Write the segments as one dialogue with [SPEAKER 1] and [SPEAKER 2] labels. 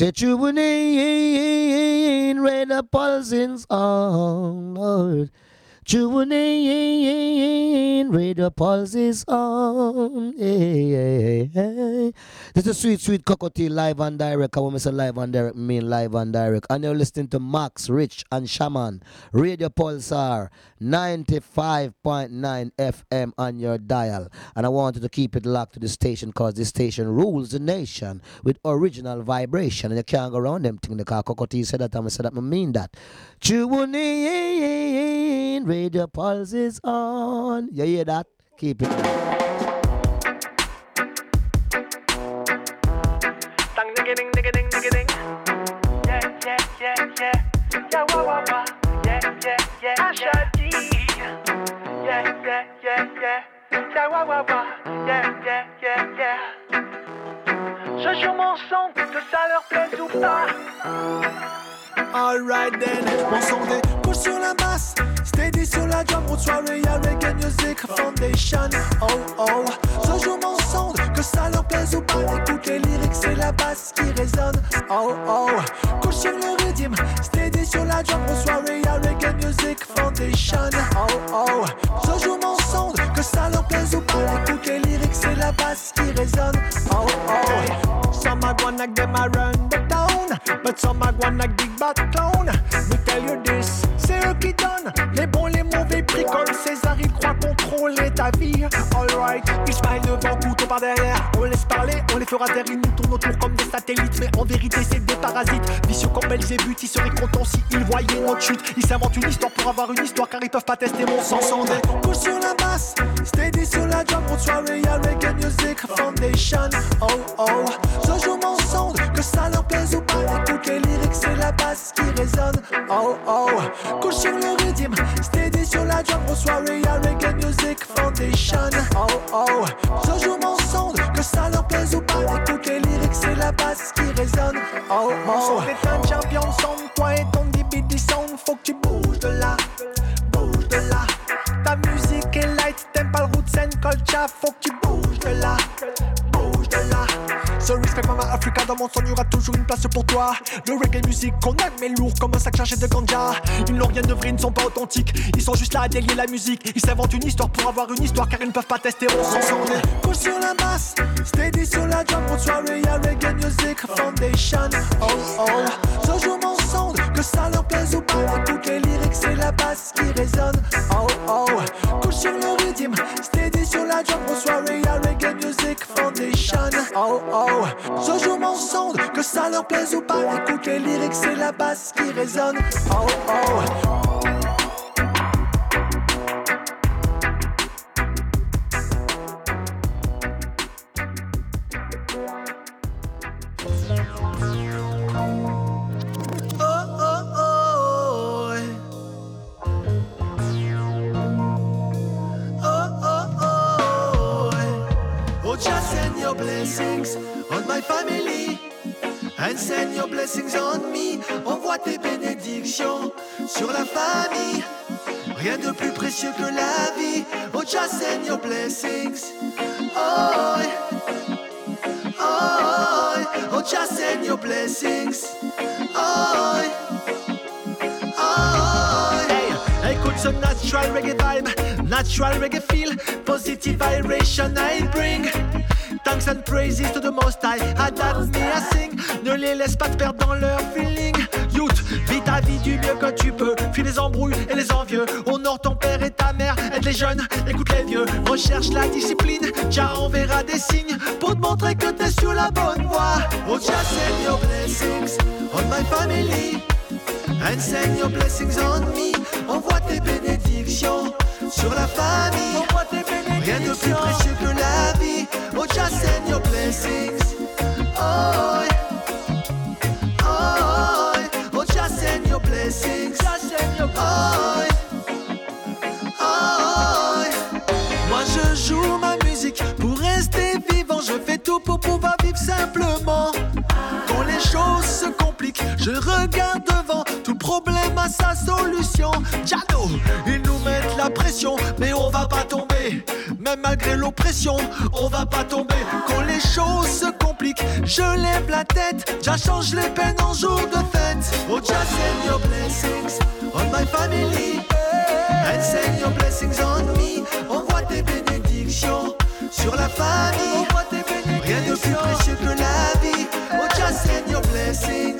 [SPEAKER 1] Say tuning in, radar pulsing on, Lord. Tune in, radio pulse on. Hey, hey, hey. This is Sweet Sweet Cockatoo live and direct. I want to say live and direct, mean live and direct. And you're listening to Max, Rich, and Shaman. Radio Pulsar 95.9 FM on your dial. And I wanted to keep it locked to the station because this station rules the nation with original vibration. And you can't go around them thing. The car Cockatoo said that, going to say that, I mean that. Tune in, radio pulse is on. You hear that? Keep it.
[SPEAKER 2] ding ding ding ding ding Yeah, yeah, yeah, yeah. Yeah, wah, wah, wah. Yeah, yeah, yeah, yeah. Yeah, yeah, yeah, yeah. Yeah, wah, wah, wah. Yeah, yeah, yeah, yeah. Je joue mon son, que ça leur plaise ou pas.
[SPEAKER 3] Alright then, mon son découle sur la masse Steady sur la drum, on soirée y'a Reggae Music Foundation. Oh oh, je joue mon son, que ça leur plaise ou pas. Écoute les lyrics, c'est la basse qui résonne. Oh oh, couche sur le rythme Steady sur la drum, on soirée y'a Reggae Music Foundation. Oh oh, je joue mon son, que ça leur plaise ou pas. Écoute les lyrics, c'est la basse qui résonne. Oh oh, some a gonna them a run town But some a gonna big bad clown Me tell you this, les bons, les mauvais bricoles. César, il croit contrôler ta vie. Alright, il se devant par derrière On laisse parler, on les fera taire Ils nous tournent autour comme des satellites Mais en vérité c'est des parasites. Vicieux comme Belzébuth, ils seraient contents si ils voyaient notre chute Ils s'inventent une histoire pour avoir une histoire Car ils peuvent pas tester mon sang Sans des couches sur la basse Steady sur la drum, on soirée y'a Reggae Music Foundation. Oh oh, je joue mon son Que ça leur plaise ou pas Écoute les lyrics, c'est la basse qui résonne. Oh oh, couche sur le rythme Steady sur la drum, on soirée y'a Reggae Music Foundation. Oh oh, je joue mon Que ça leur plaise ou pas. Écoute les lyrics, c'est la basse qui résonne. Oh oh, t'es un champion son Toi et ton DBD sound Faut que tu bouges de là Bouge de là. Ta musique est light, t'aimes pas le roots and culture. Faut que tu bouges de là So respect Mama Africa, dans mon son y'aura toujours une place pour toi. Le reggae music qu'on aime mais lourd comme un sac chargé de ganja. Ils n'ont rien de vrai, ils ne sont pas authentiques. Ils sont juste là à délier la musique. Ils s'inventent une histoire pour avoir une histoire car ils ne peuvent pas tester mon son Couche sur la masse, steady sur la drum Pour soirée y'a Reggae Music Foundation. Oh oh, je joue mon Que ça leur plaise ou pas Écoute les lyrics, c'est la basse qui résonne. Oh oh, couche sur le rythme Steady sur la drum Pour soirée Reggae Music Foundation. Oh oh, je joue mon son Que ça leur plaise ou pas Écoute les lyrics, c'est la basse qui résonne. Oh Oh, your blessings on my family and send your blessings on me. Envoie tes bénédictions sur la famille. Rien de plus précieux que la vie. Oh, just send your blessings. Oh, oh, oh, just send your blessings. Oh, oh. Hey, écoute ce natural reggae vibe, natural reggae feel, positive vibration I bring. Thanks and praises to the most high, adapt me I sing. Ne les laisse pas te perdre dans leur feeling. Youth, vis ta vie du mieux que tu peux. Fuis les embrouilles et les envieux. Honore ton père et ta mère, aide les jeunes, écoute les vieux. Recherche la discipline, Jah enverra des signes pour te montrer que t'es sur la bonne voie. Oh, Jah send your blessings on my family. And send your blessings on me. Envoie tes bénédictions sur la famille. Envoie tes bénédictions. Rien de plus précieux que la vie. Oh, just blessings. Oh, oh, oh, blessings. Just send oh, oh. Moi je joue ma musique pour rester vivant. Je fais tout pour pouvoir vivre simplement. Quand les choses se compliquent, je regarde devant. Tout problème a sa solution. Jano, ils nous mettent la pression, mais on va pas tomber. Même malgré l'oppression, on va pas tomber. Quand les choses se compliquent, je lève la tête, j'achange les peines en jour de fête. Oh, just send your blessings on my family, and send your blessings on me. Envoie tes bénédictions sur la famille. Rien de plus précieux que la vie. Oh, just send your blessings.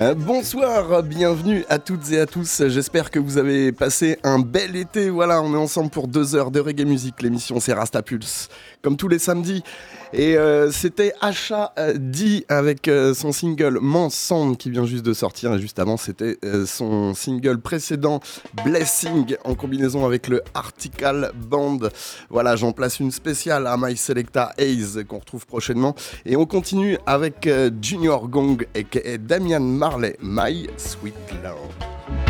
[SPEAKER 4] Bonsoir, bienvenue à toutes et à tous. J'espère que vous avez passé un bel été. Voilà, on est ensemble pour deux heures de reggae musique. L'émission c'est Rasta Pulse, comme tous les samedis. Et euh, c'était Asha euh, D avec euh, son single Mensonge qui vient juste de sortir. Et juste c'était son single précédent Blessing en combinaison avec le Article Band. Voilà, j'en place une spéciale à My Selecta Ace qu'on retrouve prochainement. Et on continue avec Junior Gong et Damian Marley, My Sweet Love.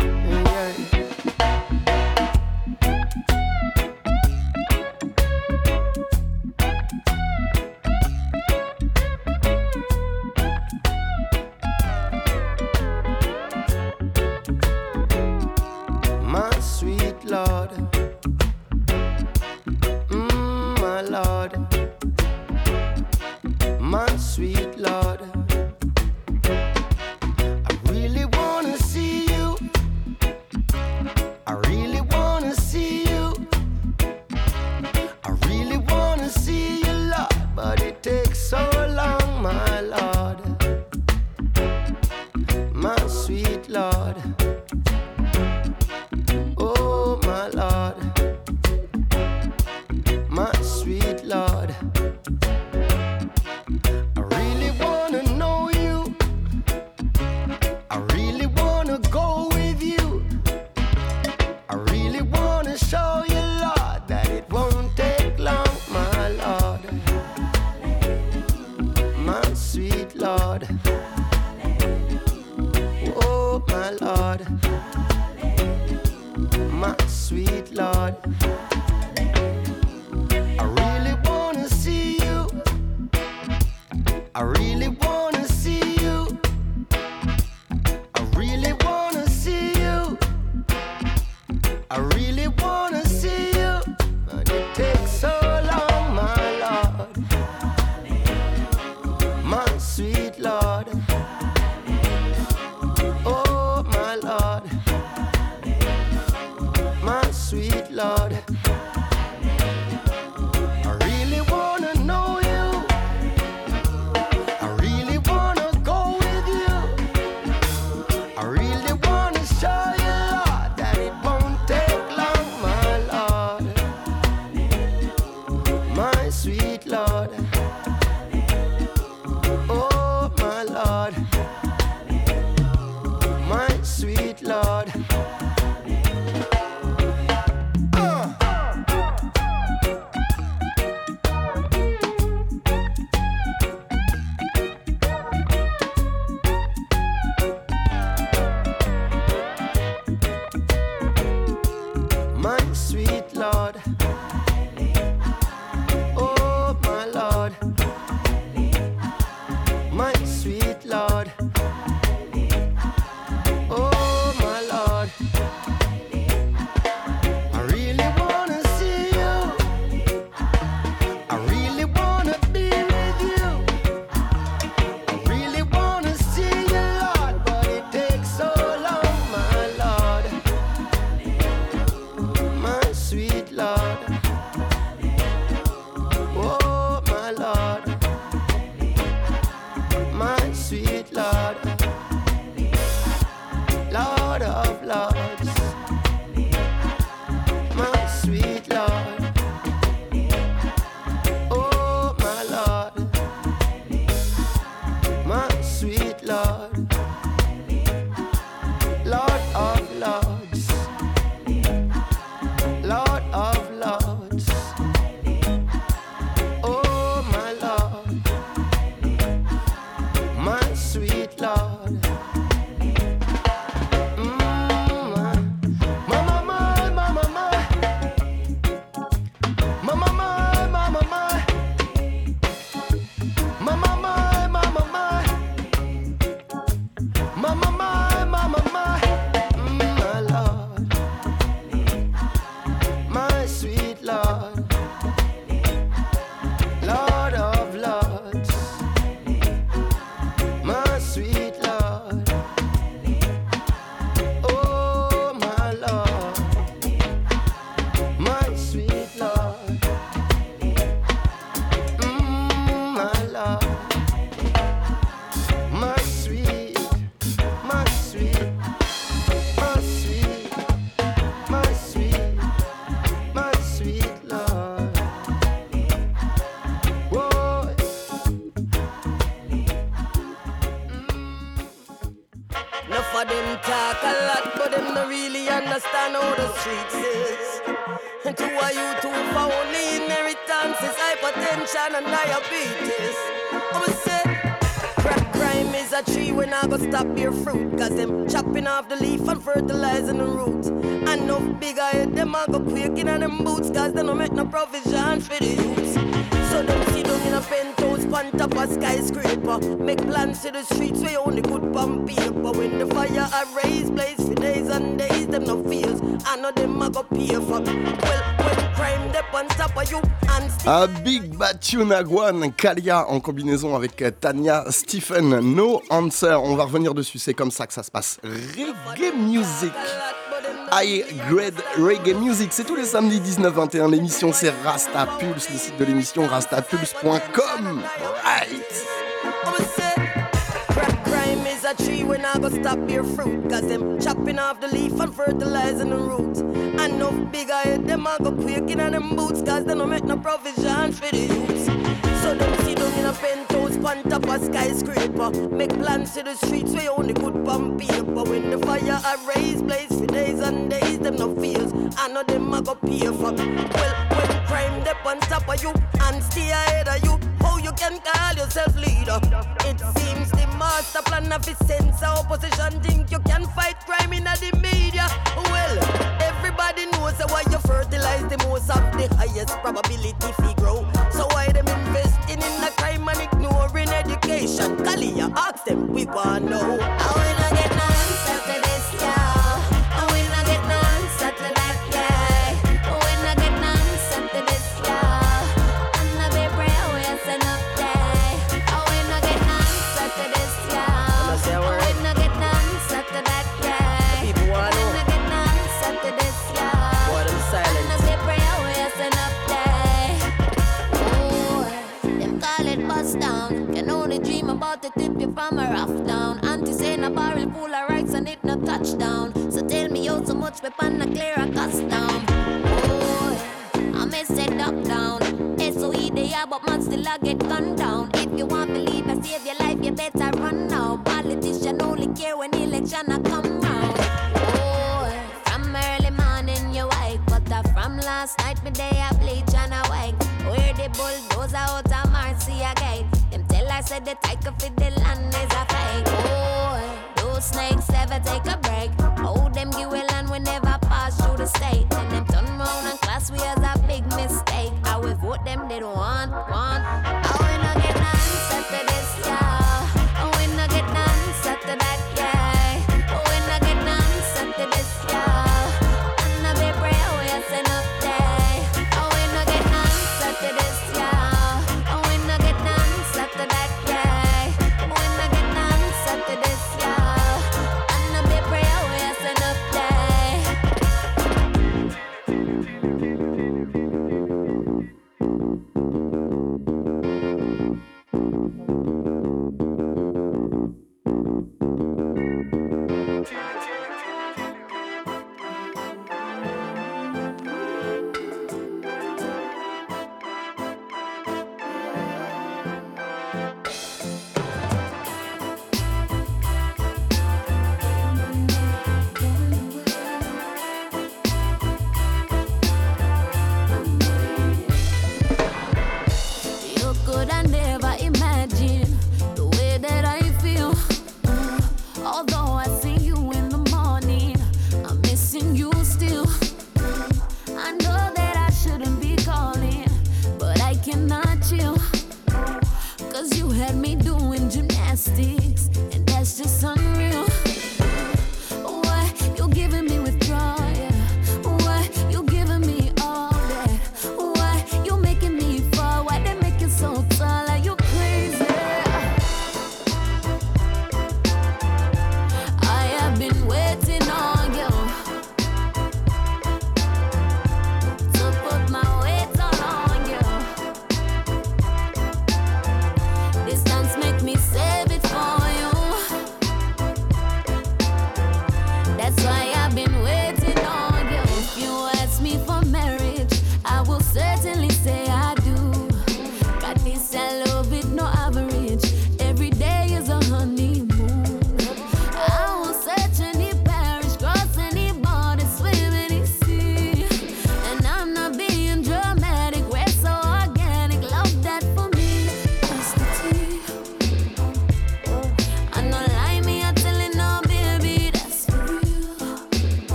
[SPEAKER 5] Is. And to a you two for only inheritances, hypertension and diabetes. I'ma say, crack crime is a tree when I go stop your fruit. Cause them chopping off the leaf and fertilizing the roots. Enough bigger head, them I go quaking on them boots. Cause they don't make no provision for the youths. So a
[SPEAKER 4] big Kalia en combinaison avec Tanya Stephen, No Answer. On va revenir dessus, c'est comme ça que ça se passe. Reggae Music. High Grade Reggae Music, c'est tous les samedis 19-21. L'émission c'est Rasta Pulse, le site de l'émission rastapulse.com. Right.
[SPEAKER 5] A tree when I go stop your fruit. Cause them chopping off the leaf and fertilizing the roots. Enough bigger head, them I go quaking on them boots. Cause they don't make no provisions for the youths. So them sit down in a penthouse, on top of skyscraper. Make plans to the streets where only good pump paper. When the fire I raise, blaze for days and days, them no fears. I know them I go pay for. Me. Well, when crime dep on top of you and stay ahead of you, you can call yourself leader? It seems the master plan of his sense opposition think you can fight crime in the media. Well, everybody knows that why you fertilize the most of the highest probability fi grow. So why them investing in the crime and ignoring education? Kalia, ask them, we want
[SPEAKER 6] to
[SPEAKER 5] know.
[SPEAKER 6] I about the tip you from a rough down. Auntie saying a barrel full of rights and it no touchdown. So tell me how so much weapon a clear a custom. Ooh, I may say duck down. SOE they are, but man still I get gunned down. If you want to leave and save your life, you better run now. Politician only care when election a come round. Ooh, from early morning you wake, but uh, from last night me day I bleach and I wake. Where the bulldozer out of Marcia gate. I said the tiger for the land is a fake. Oh, those snakes ever take a break. Oh, them give a land we never pass through the state. And them turn round and class we as a big mistake. I will vote them they don't want, want.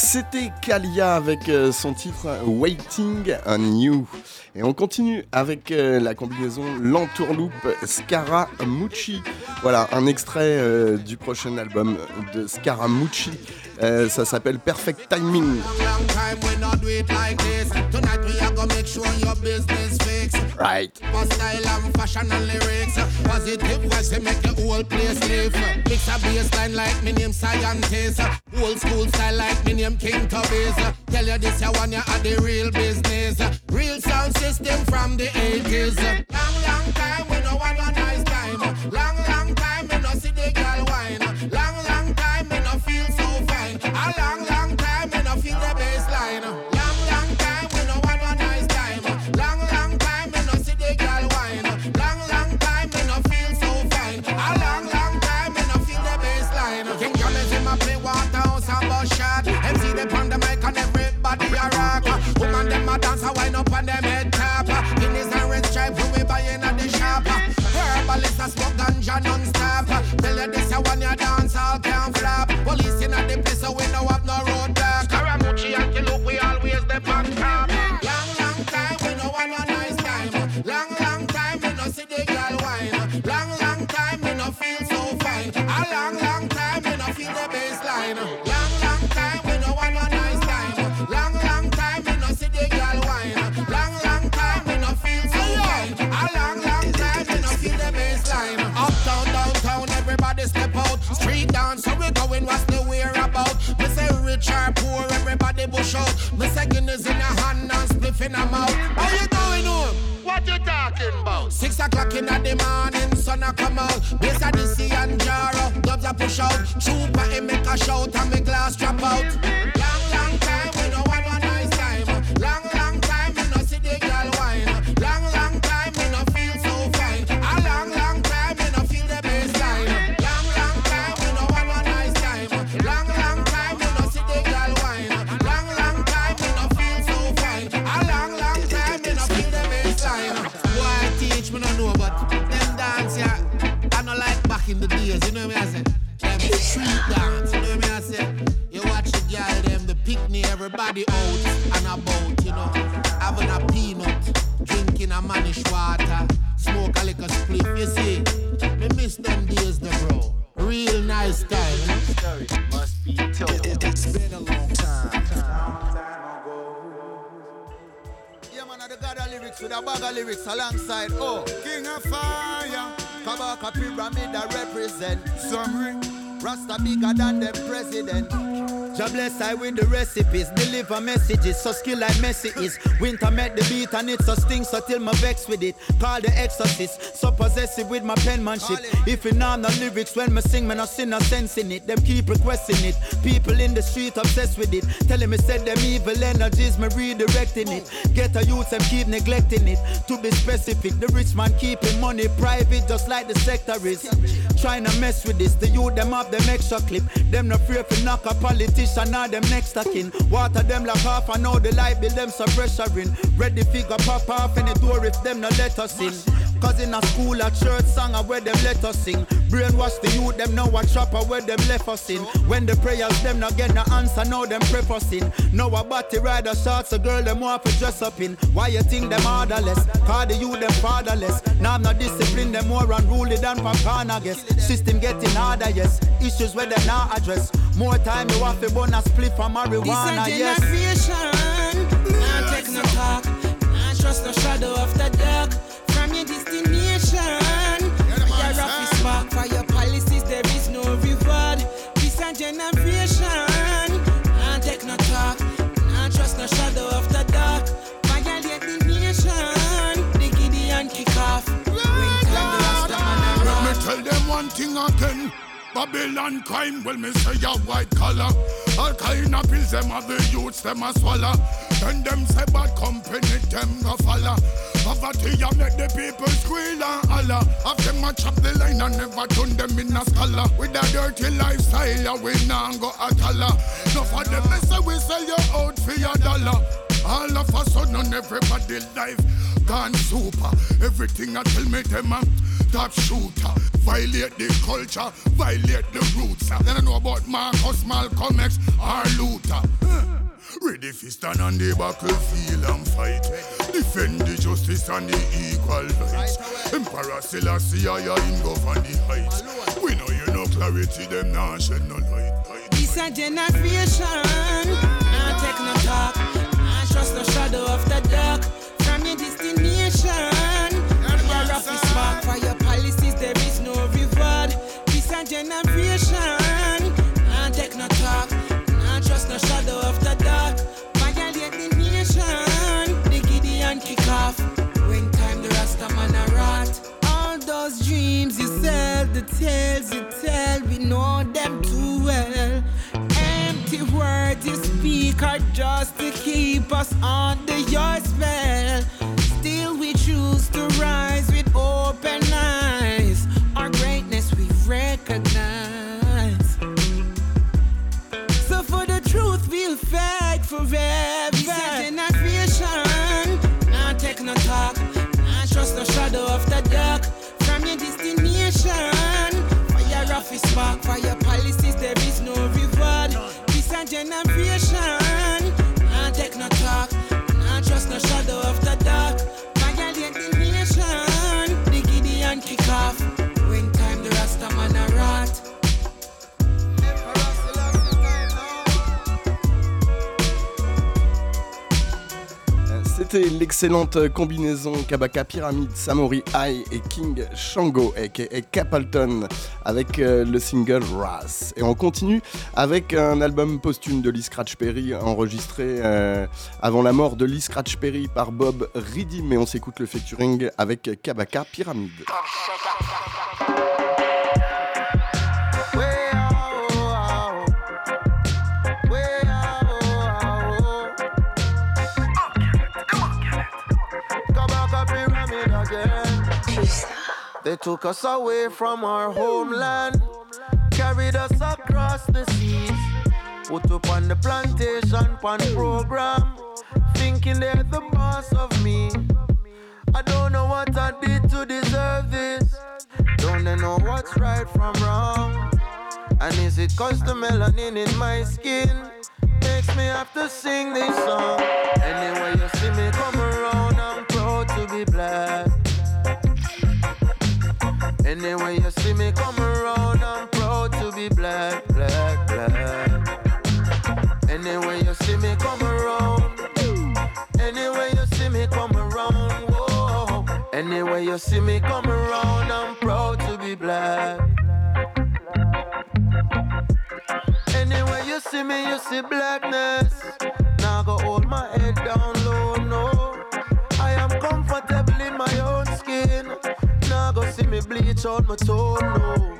[SPEAKER 4] C'était Kalia avec euh, son titre Waiting on You. Et on continue avec euh, la combinaison L'Entourloupe Scaramucci. Voilà, un extrait euh, du prochain album de Scaramucci. Euh, ça s'appelle Perfect Timing.
[SPEAKER 7] Long time we not do it like this. Tonight we are gonna make sure your business fix.
[SPEAKER 4] Right.
[SPEAKER 7] Old school style like me name King Tubby's. Tell you this you one you are the real business. Real sound system from the 80s. Everybody bush out. Me say Guinness in a hand and spliff in a mouth. How you going home? What you talking about? Six o'clock in the morning, sun a come out. Bass a DC and Jaro, dubs a push out. Trooper he make a shout and me glass drop out.
[SPEAKER 8] With a bag of lyrics alongside. Oh, King of Fire. Kabaka Pyramid that represent. Summary. Rasta bigger than the president. Jah bless I with the recipes, deliver messages, so skill like Messi is. Winter met the beat and it's a sting, so till my vex with it. Call the exorcist, so possessive with my penmanship. If you know the lyrics when me sing, me no see no sense in it. Them keep requesting it. People in the street obsessed with it. Telling me said them evil energies, me redirecting it. Get a youth, and keep neglecting it. To be specific, the rich man keeping money private, just like the sector is. Trying to mess with this, the youth them have them extra clip. Them no afraid to knock a politician or them next to kin. Water them like half, I know the light bill them some pressure in. Ready figure pop off any door if them no let us in. Cause in a school, a church song, a where them let us sing. Brainwash the youth, them know what trapper uh, where them left us in. When the prayers, them not get no answer, now them prefacing. Know a body rider shots, a girl them want to dress up in. Why you think them orderless? Cause the youth them fatherless. Now I'm not disciplined, them more unruly than Papan, I guess. System getting harder, yes. Issues where them not address. More time you have to burn a split from marijuana,
[SPEAKER 9] This a
[SPEAKER 8] yes.
[SPEAKER 9] Nah take no talk. Nah trust no shadow of the dark.
[SPEAKER 10] Again. Babylon crime, well me say a white collar. All kind of pills them have the youths them a swallow. Then them say bad company them go follow. Poverty a make the people squeal and holler. Have them a chop the line and never turn them in a scholar. With a dirty lifestyle, we nah go a dollar. No for them they say we sell you out for your dollar. All of a sudden everybody life gone super. Everything I tell me them a
[SPEAKER 11] top shooter. Violate the culture, violate the roots. Then I know about Marcus, Malcolm X, or Luther. Ready for stand on the battlefield and fight. Defend the justice and the equal rights. Emperor Selassie, I am govern the heights. We know you know clarity, them now shed no light.
[SPEAKER 9] This a generation, not take no talk, not trust no shadow of the dark. From your destination, your is spark for your policies. There is no reward. This a generation, not take no talk, not trust no shadow of the dark. Violate the nation, the Gideon kick off. When time the Rasta man a rot. All those dreams you sell, the tales you tell, we know them too words you speak are just to keep us under your spell. Still we choose to rise with open eyes. Our greatness we recognize. So for the truth we'll fight forever. This a generation, not take no talk, not trust no shadow of the dark. From your destination, fire rough is spark, for your policies there is no shadow
[SPEAKER 4] C'était l'excellente combinaison Kabaka Pyramid, Samori High et King Shango aka Capleton avec euh, le single Ras. Et on continue avec un album posthume de Lee Scratch Perry enregistré euh, avant la mort de Lee Scratch Perry par Bob Reedy. Mais on s'écoute le featuring avec Kabaka Pyramid.
[SPEAKER 8] They took us away from our homeland, carried us across the seas, put up on the plantation pan program, thinking they're the boss of me. I don't know what I did to deserve this. Don't they know what's right from wrong? And is it cause the melanin in my skin makes me have to sing this song? Anyway, you see me come around, I'm proud to be black. Anyway, you see me come around, I'm proud to be black, black, black. Anyway, you see me come around. Anyway, you see me come around. Whoa. Anyway, you see me come around, I'm proud to be black. Anyway, you see me, you see blackness. Now go hold my me bleach out my tone, no.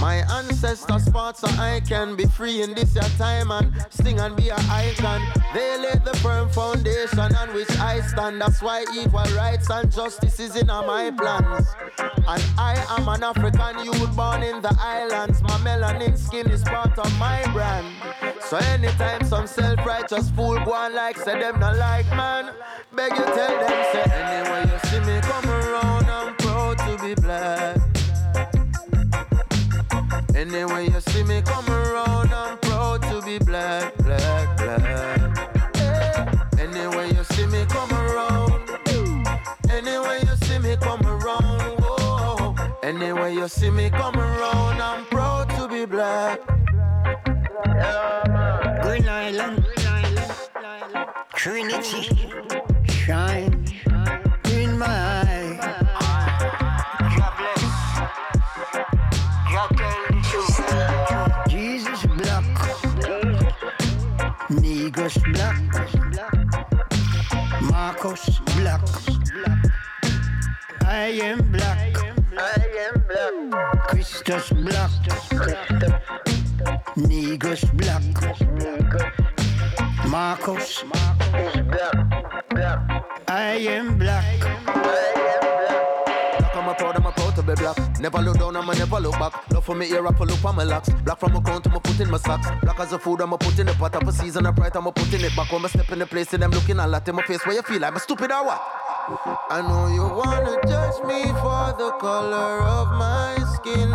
[SPEAKER 8] My ancestors fought so I can be free in this your time and sting and be an icon. They laid the firm foundation on which I stand. That's why equal rights and justice is in my plans. And I am an African youth born in the islands. My melanin skin is part of my brand. So anytime some self-righteous fool go on like say them not like man, beg you tell them say anyway you see me come black. Anyway you see me come around, I'm proud to be black, black, black. Anyway you see me come around, anyway you see me come around, whoa. Anyway you see me come around, I'm proud to be black.
[SPEAKER 12] Green Island, Trinity, shine in my eye. Negus black. Marcus I am black. Black,
[SPEAKER 8] I'm a proud, I'm a proud to be black. Never look down, I'ma never look back. Love for me ear, I pull up on my locks. Black from my crown to my put in my socks. Black as a food, I'ma put in the pot. Of a season, I bright, I'ma put in it back. When I step in the place, and them looking a lot in my face. Where you feel I'm a stupid or what? I know you wanna judge me for the color of my skin.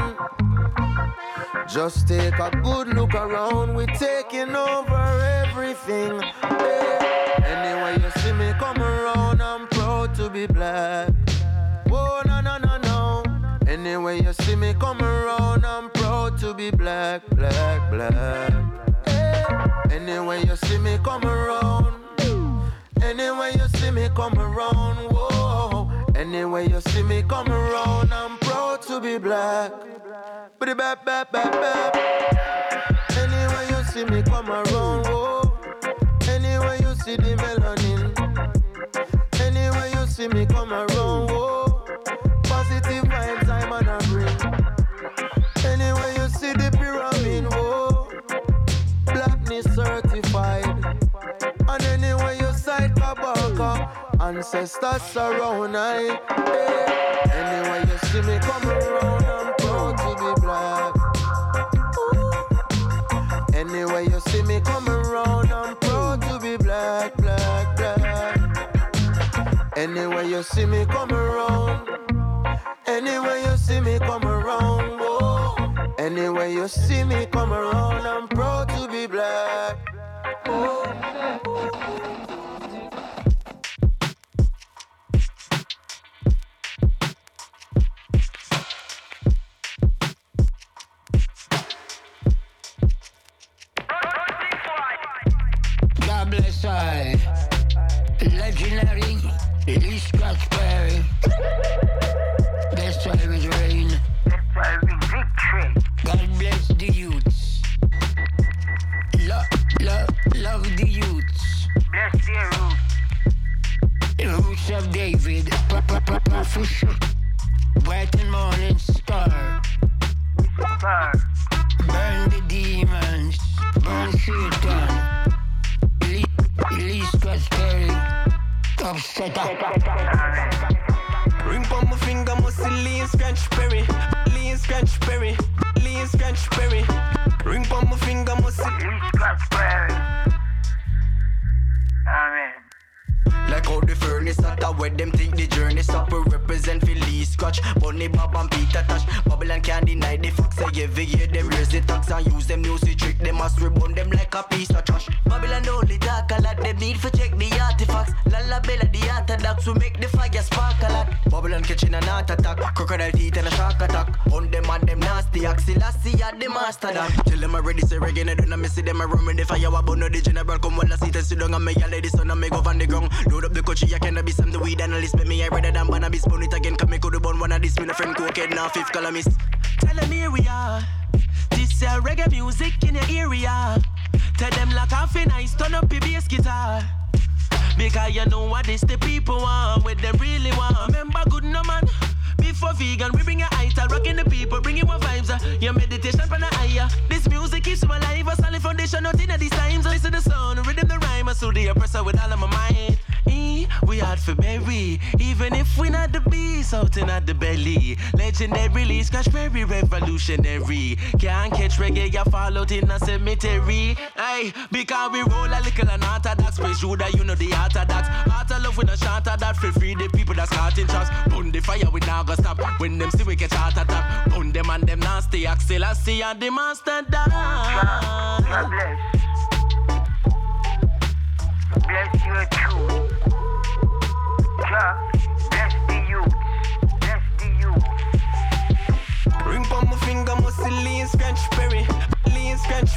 [SPEAKER 8] Just take a good look around, we're taking over everything. Hey. Anyway, you see me come around, I'm proud to be black. Oh, no, no, no, no. Anyway, you see me come around, I'm proud to be black, black, black. Hey. Anyway, you see me come around. Anyway, you see me come around, whoa. Anyway, you see me come around, I'm proud to be black. Bidi bap bap bap bap. Anyway, you see me come around, whoa. Anyway, you see the melanin. Anyway, you see me come around, Ancestors surround I. Hey. Anyway, you see me come around, I'm proud to be black. Ooh. Anyway, you see me come around, I'm proud to be black, black, black. Anyway, you see me come around. Anyway, you see me come around. Whoa. Oh. Anyway, you see me come around, I'm proud to be black.
[SPEAKER 12] God That's why it rain.
[SPEAKER 13] That's why we victory.
[SPEAKER 12] God bless the youths. Love, love, love the youths.
[SPEAKER 13] Bless
[SPEAKER 12] of David. Morning star.
[SPEAKER 13] Star.
[SPEAKER 12] Burn the demons. Burn Scratch Perry.
[SPEAKER 14] Ring on my finger, must lean scratch berry. Lean scratch berry. Lean scratch berry. Ring on my finger, must
[SPEAKER 13] lean scratch berry. Amen.
[SPEAKER 15] Like how the furnace start where them think the journey stop. We represent Philly Scotch, Bunny Bob and Peter Tosh. Babylon can't deny the facts. Say every year them raise the tax and use them music trick. They must rebond them like a piece of trash. Babylon only talk a lot. Them need for check the artifacts. Lala Bella the orthodox we make the fire spark a lot. Babylon catching an heart attack, crocodile teeth and a shark attack. On them and them nasty axilasi at the master that. Tell them I ready say reggae, I don't miss. Them I run with the fire. I burn the general come while I sit and sit down and me a lady son I me go on the ground. Load up the coachy, I cannot be some the weed analyst. But me I rather than banana be spoon it again. Come me could bun one of this. Me a friend cocaine now fifth columnist.
[SPEAKER 14] Tell them here we are. This is reggae music in your area. Tell them like half a nice, turn up your bass guitar. Because you know what this the people want, what them really want. Remember good no man. Before vegan, we bring a ital, rocking the people, bringing more vibes. Uh. Your meditation from the higher. Uh. This music keeps you alive, a solid foundation, nothing at these times. Uh. Listen to the sound, rhythm the rhyme, I so the oppressor with all of my mind. We hard for berry, even if we not the beast, out in at the belly. Legendary, Scratch Perry, revolutionary. Can't catch reggae, you fall out in a cemetery. Hey, because we roll a little and orthodox, praise Judah, you know the orthodox. Heart of love with a shot of that, feel free the people that's in tracks. Burn the fire, we now go stop. When them see we get heart attack, burn them and them nasty. Axel, I see and the master dance.
[SPEAKER 13] God bless. Bless you too.
[SPEAKER 14] Ring on my finger, must lean Scratch Perry. Lean scratch.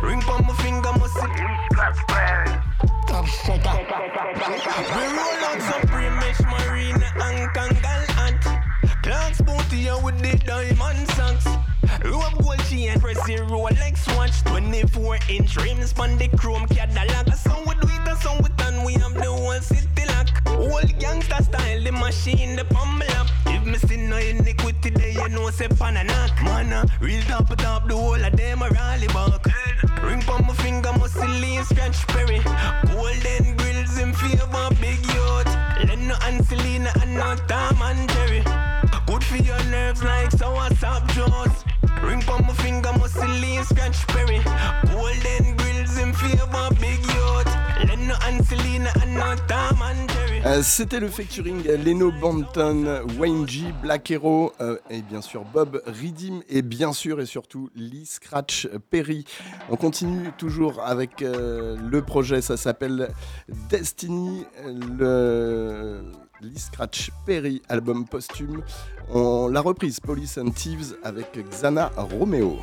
[SPEAKER 14] Ring on my finger, must
[SPEAKER 13] lean Scratch Perry.
[SPEAKER 14] We roll out Supreme Mesh Marina and Kangol Ant. Clark's with the diamond socks. Rope gold chain, press your Rolex watch. 24 inch rims on the chrome Cadillac. Song we do it, a song the city lock. Old gangster style, the machine, the pummel up. If me see no iniquity, there you know say pan and knock. Man, uh, real top top, the whole of them are rally back. Ring on my finger, lean Scratch Perry. Golden grills in favor, big yacht. Leno and Selena and not Tom and Jerry. Good for your nerves like soursop jaws. Ring on my finger, lean Scratch Perry. Golden
[SPEAKER 4] Euh, C'était le featuring Leno Banton, Wayne G, Black Hero euh, et bien sûr Bob Redim et bien sûr et surtout Lee Scratch Perry. On continue toujours avec euh, le projet, ça s'appelle Destiny, le Lee Scratch Perry album posthume. On l'a reprise Police and Thieves avec Xana Romeo.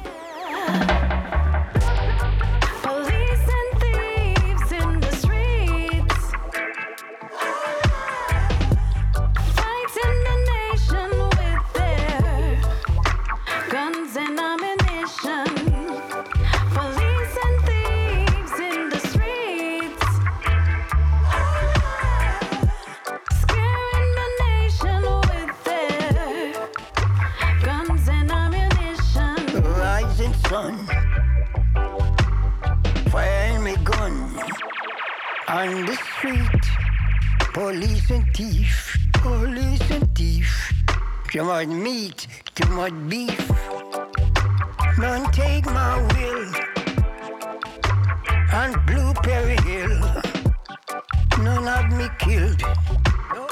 [SPEAKER 16] On the street. Police and thief, police and thief. Too much meat, too much beef. None take my will on Blueberry Hill. None have me killed.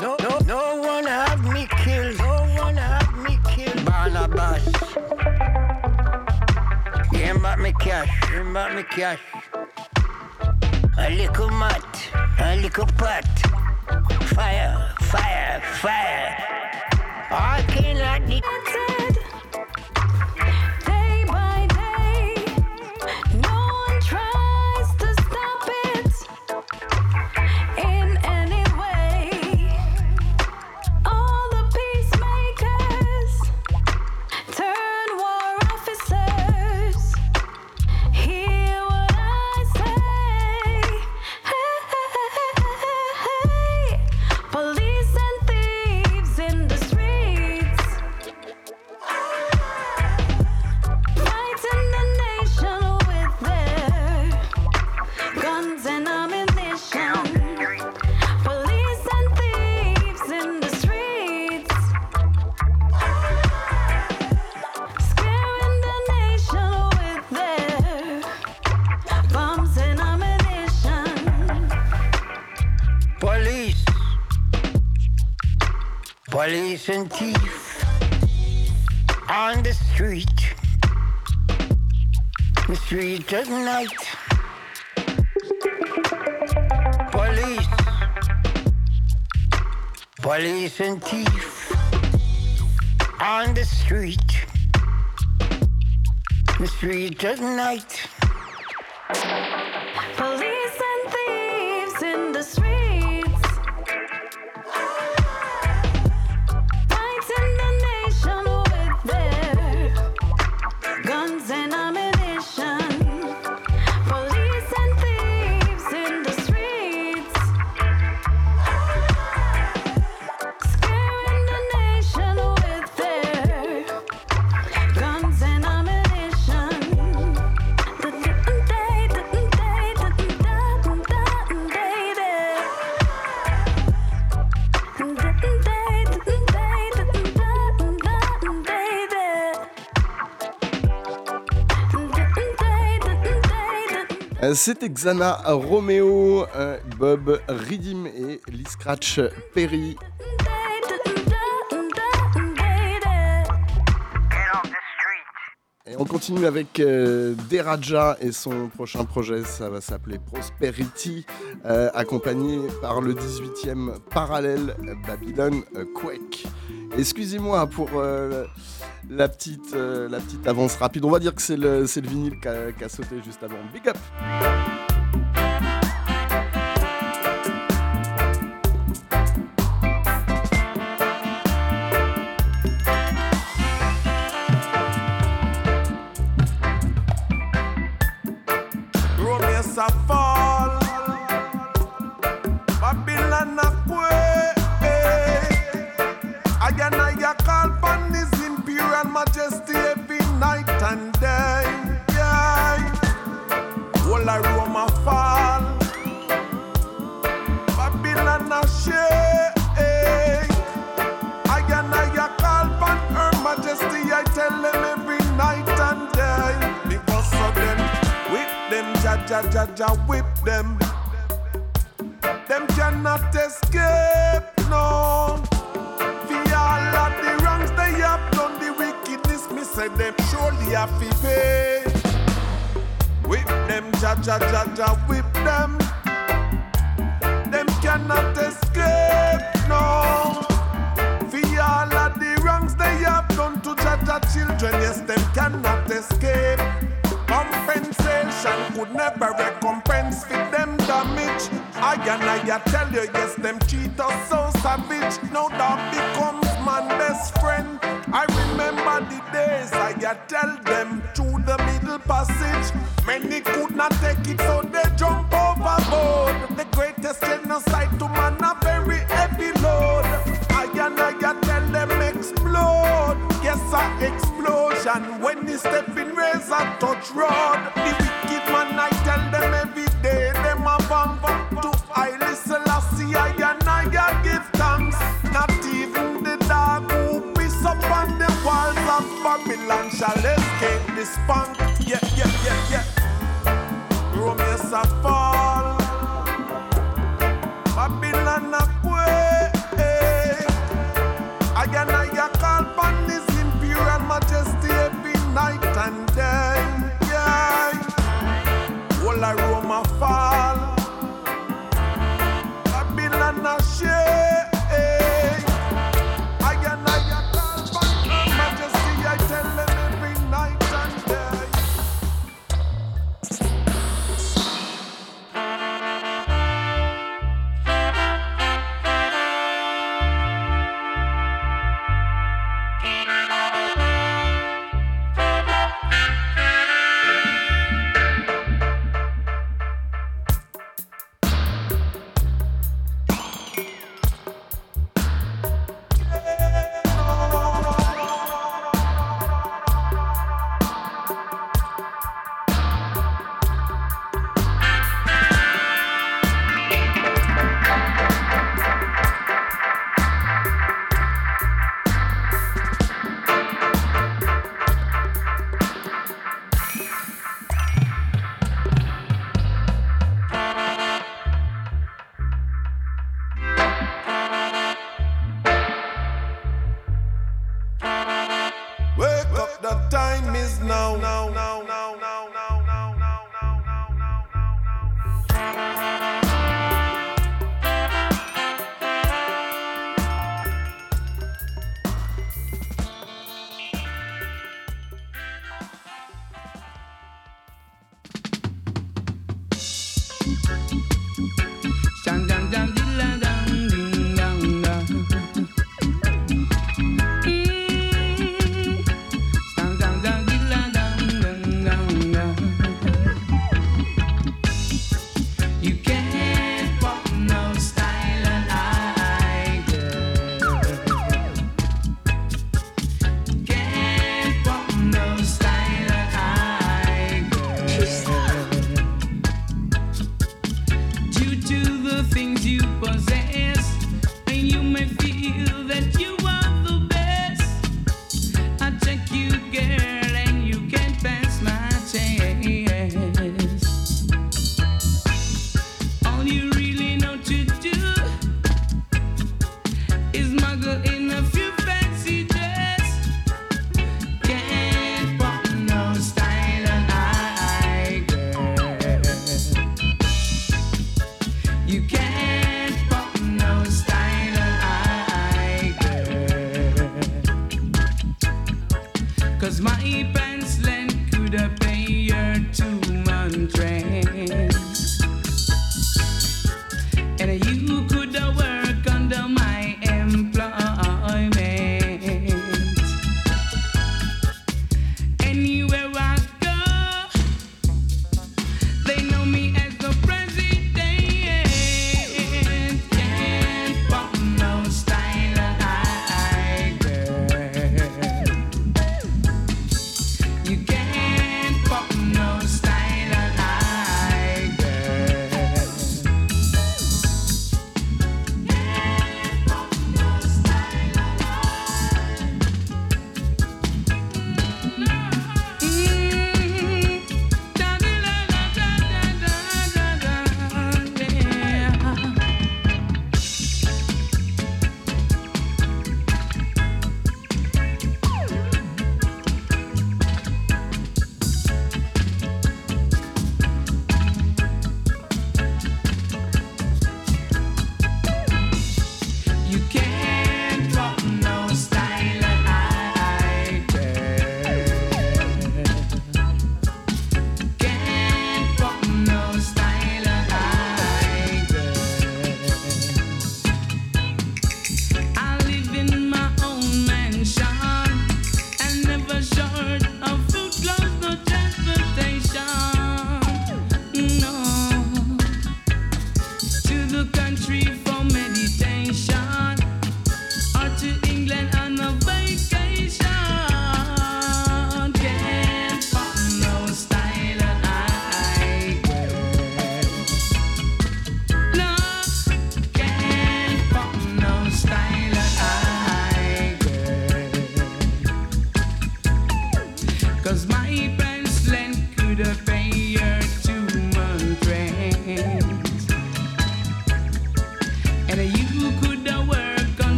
[SPEAKER 16] No, no, no one have me killed. No one have me killed. Barnabas. Give back me cash, give back me cash. A little mat, a little pot. Fire, fire, fire. I cannot
[SPEAKER 12] and
[SPEAKER 16] thief on the street. The street at night. Police. Police and thief on the street. The street at night.
[SPEAKER 4] C'était Xana Romeo, euh, Bob Redim et Lee Scratch Perry. Et on continue avec euh, Deraja et son prochain projet, ça va s'appeler Prosperity, euh, accompagné par le 18e parallèle Babylon Quake. Excusez-moi pour la, petite, euh, la petite avance rapide, on va dire que c'est le, le vinyle qui a, a sauté juste avant. Big up!
[SPEAKER 17] tell them
[SPEAKER 18] to the middle passage. Many could not take it, so they jump overboard. The greatest genocide to man, a very heavy load. I and I tell them explode. Yes, a explosion when the stepping razor touch road. shall escape this punk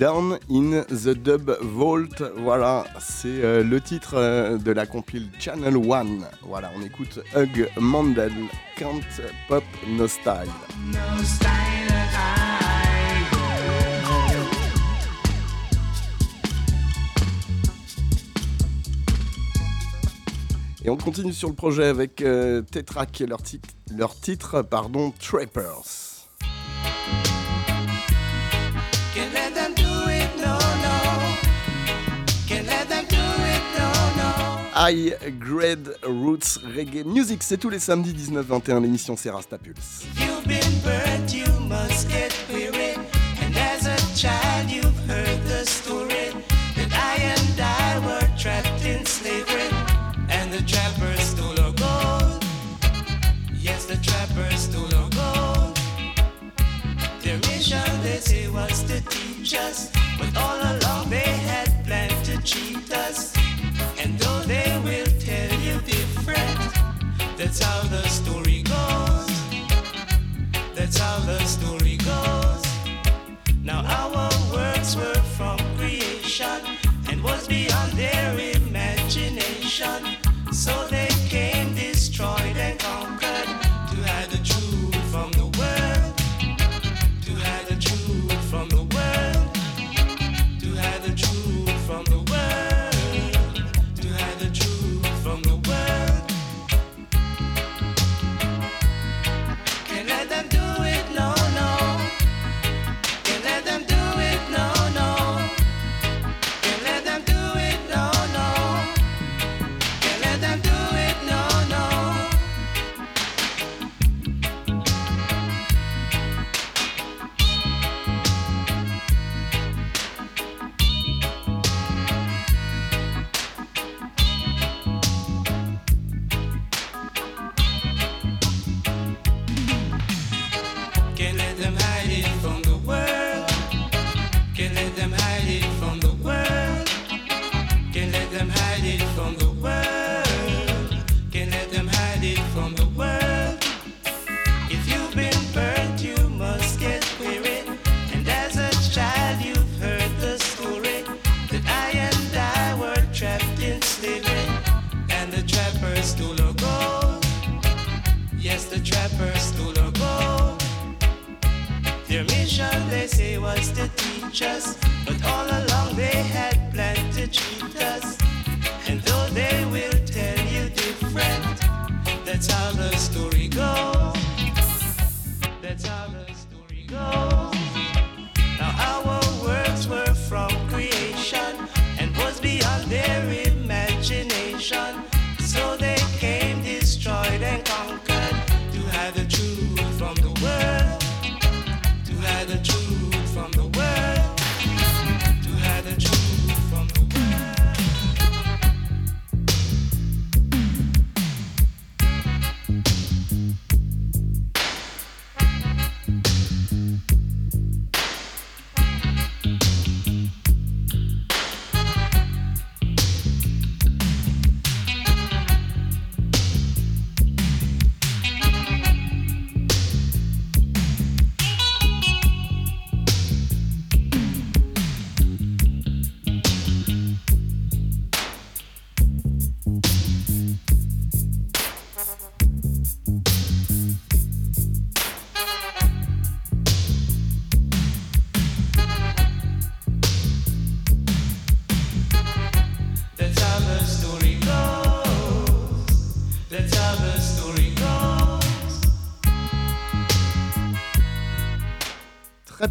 [SPEAKER 4] Down in the Dub Vault. Voilà, c'est euh, le titre euh, de la compile Channel One. Voilà, on écoute Hug Mandel, Can't Pop No Style.
[SPEAKER 18] No
[SPEAKER 4] Et on continue sur le projet avec euh, Tetra leur titre, pardon, Trappers. High Grade Roots Reggae Music. C'est tous les samedis 19-21, l'émission Serasta Pulse.
[SPEAKER 16] You've been burnt, you must get weary. And as a child, you've heard the story that I and I were trapped in slavery. And the trappers stole our gold. Yes, the trappers stole our gold. Their mission, they say, was to teach us. That's how the story goes. That's how the story goes. Now our words were from creation and was beyond their imagination.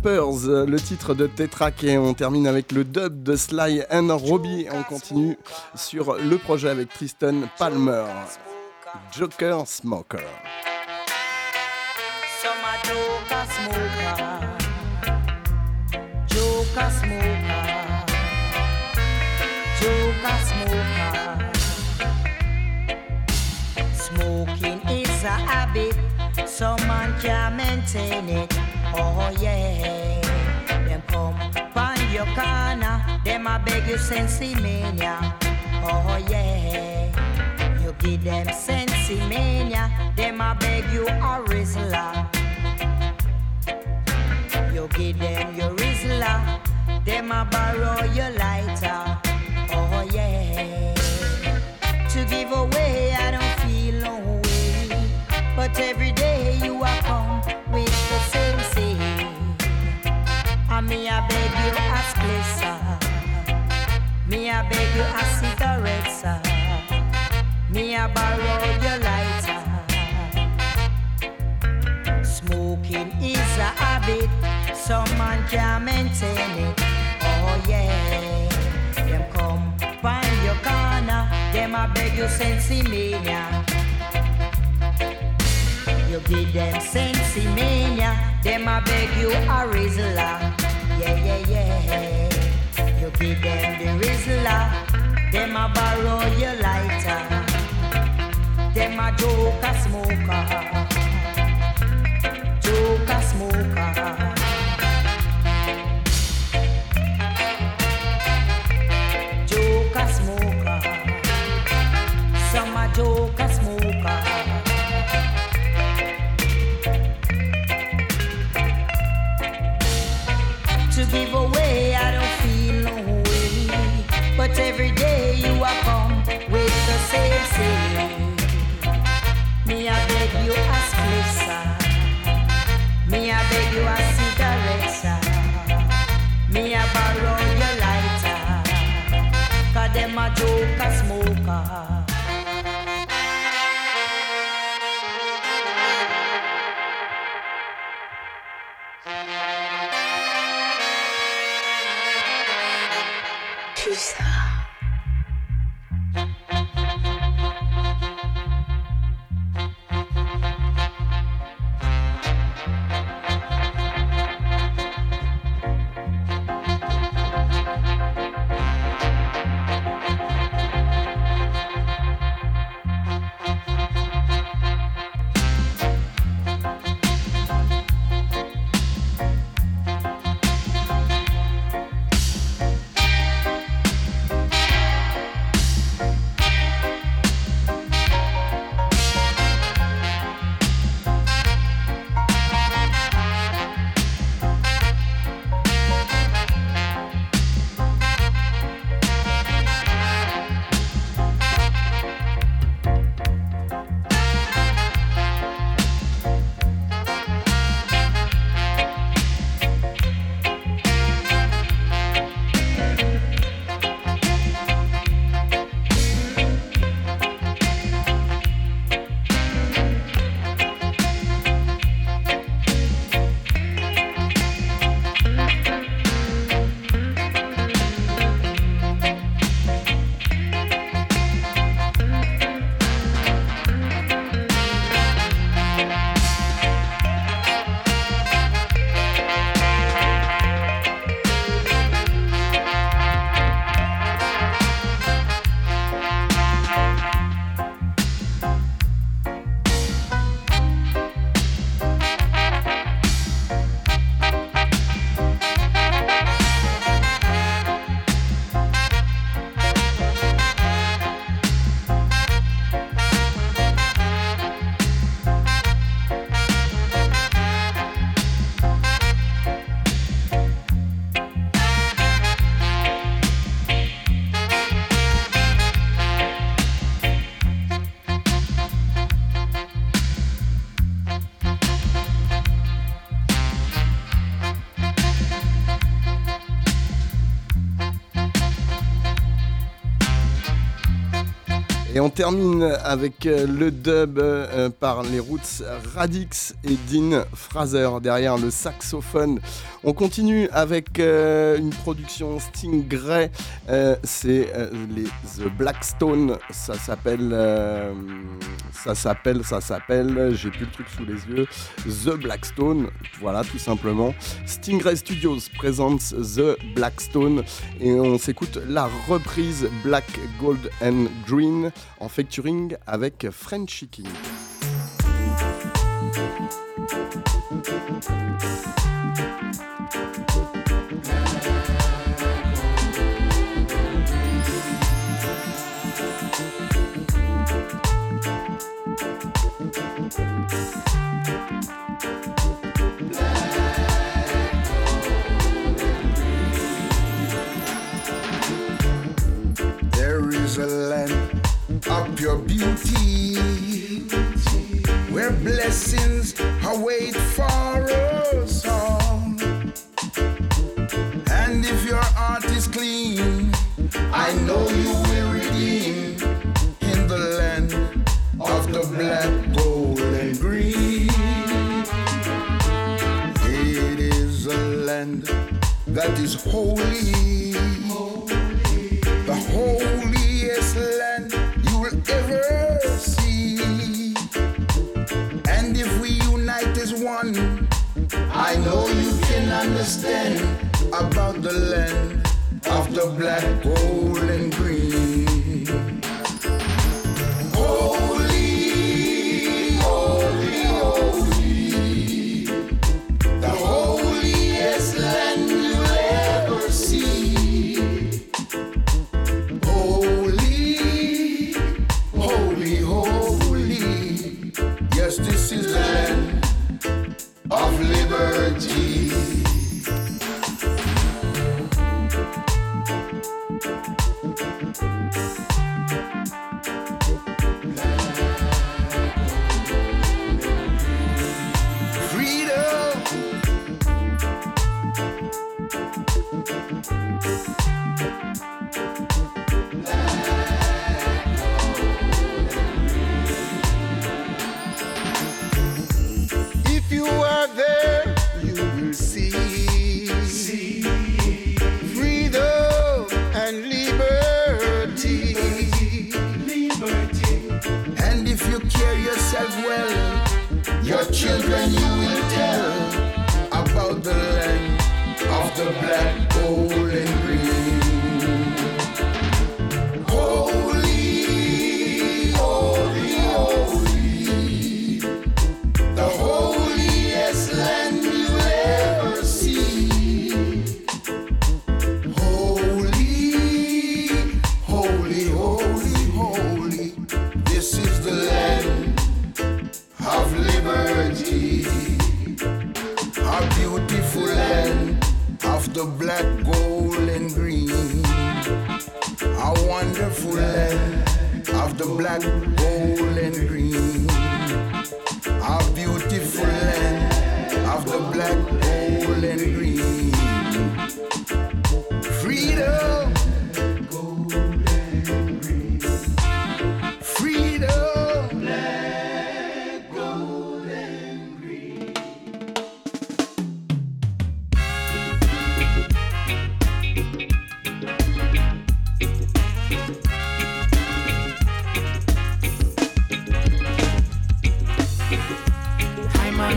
[SPEAKER 4] Euh, le titre de Tetrak et on termine avec le dub de Sly and Robbie. On continue sur le projet avec Tristan Palmer, Joker Smoker.
[SPEAKER 19] Smoking is a habit, someone can maintain it. Oh yeah, them come find your corner. Them a beg you sensi mania. Oh yeah, you give them sensi mania. Them a beg you a Rizla. You give them your Rizla. Them a borrow your lighter. Oh yeah, to give away I don't feel no way, but every day And me I beg you a split, sir. Me I beg you a cigarette, sir. Me I borrow your lighter. Smoking is a habit, some man can't maintain it. Oh yeah, them come find your corner, them I beg you sensi mania. You give them sensi mania, them I beg you a Rizla. Yeah, yeah, yeah. You give them the Rizla, them I borrow your lighter. Them a joke a smoker, joke a smoker. You a split, sir. Me, I beg you a
[SPEAKER 4] on termine avec euh, le dub euh, par les Roots Radix et Dean Fraser derrière le saxophone. On continue avec euh, une production Stingray. Euh, C'est euh, les The Blackstone. Ça s'appelle. Ça s'appelle. Ça s'appelle. J'ai plus le truc sous les yeux. The Blackstone. Voilà, tout simplement. Stingray Studios présente The Blackstone. Et on s'écoute la reprise Black, Gold and Green en featuring avec French King.
[SPEAKER 20] Land of pure beauty where blessings await for us all. And if your heart is clean, I know you will redeem in the land of the black, gold, and green. It is a land that is holy, understand about the land of the black, gold, and green.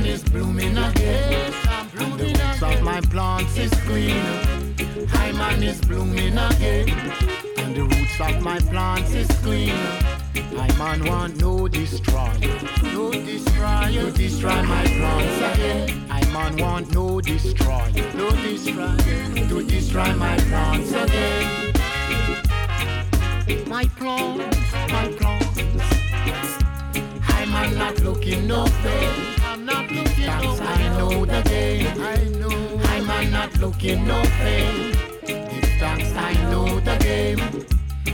[SPEAKER 21] Man is blooming again. And the roots of my plants is green. Hi man is blooming again. And the roots of my plants is clean. I man want no destroyer. No destroyer. To destroy my plants again. I man want no destroyer. No destroyer. To destroy my plants again. My plants, my plants. I'm not looking no way. Not looking no way. I know the game. I know. I'm not looking no way. Give thanks, I know the game.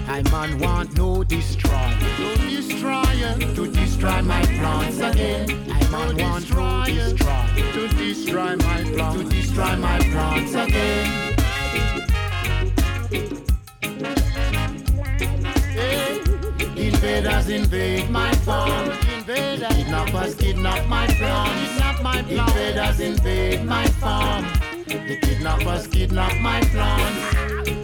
[SPEAKER 21] I man want no destroyer. No destroyer. To destroy my plants again. I man want no destroyer. To destroy my plants. To destroy my plants again. Invaders invade my farm. Invaders. Kidnappers kidnap my plants. Kidnap my plants. Invaders invade my farm. The kidnappers kidnap my plants.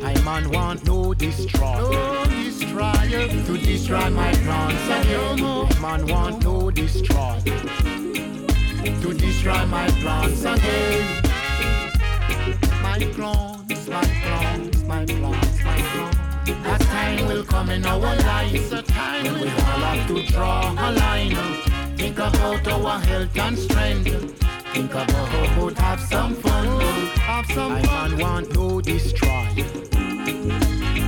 [SPEAKER 21] I man want no destroyer. No destroyer. To destroy my plants again. Man want no destroyer. To destroy my plants again. My plants, my plants, my plants, my plants. That time will come in our lives. A time when we all have to draw a line. Think about our health and strength. Think about how we have some fun. Have some I man want no destroyer.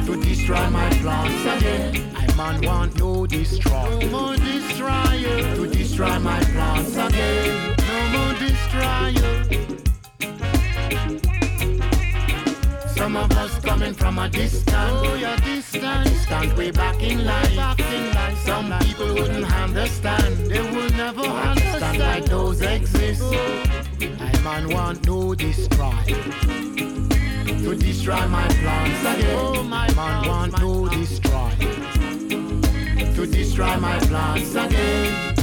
[SPEAKER 21] To destroy my plants again. I man want no destroyer. No more destroyer. To destroy my plants again. No more destroyer. Some of us coming from a distance. Oh, yeah, distance. constant way back in life. Some people wouldn't understand. They will never understand why those exist. I man want no destroy. To destroy my plans again. Oh, my man want no destroy. To destroy my plans again.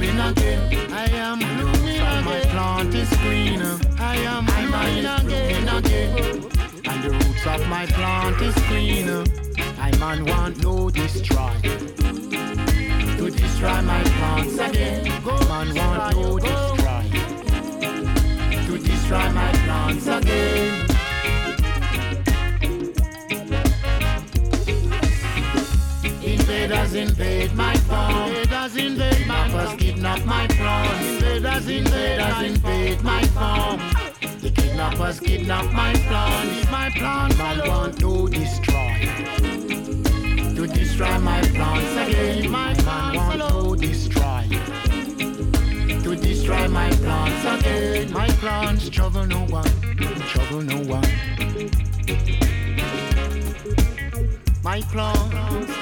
[SPEAKER 21] Blooming again. I am blooming again. My plant is green. I am blooming again. again. And the roots of my plant is green. I man want no destroy. To destroy my plants again. Man want no destroy. To destroy my plants again. Invaders invade my farm. Invaders invade my farm. kidnap my plants. Invaders invaders invade my farm. The kidnappers kidnap my plants. My plants. Man want to destroy. To destroy my plants again. My man want to destroy. To destroy my plants again. My plants trouble no one. Trouble no one. My plants.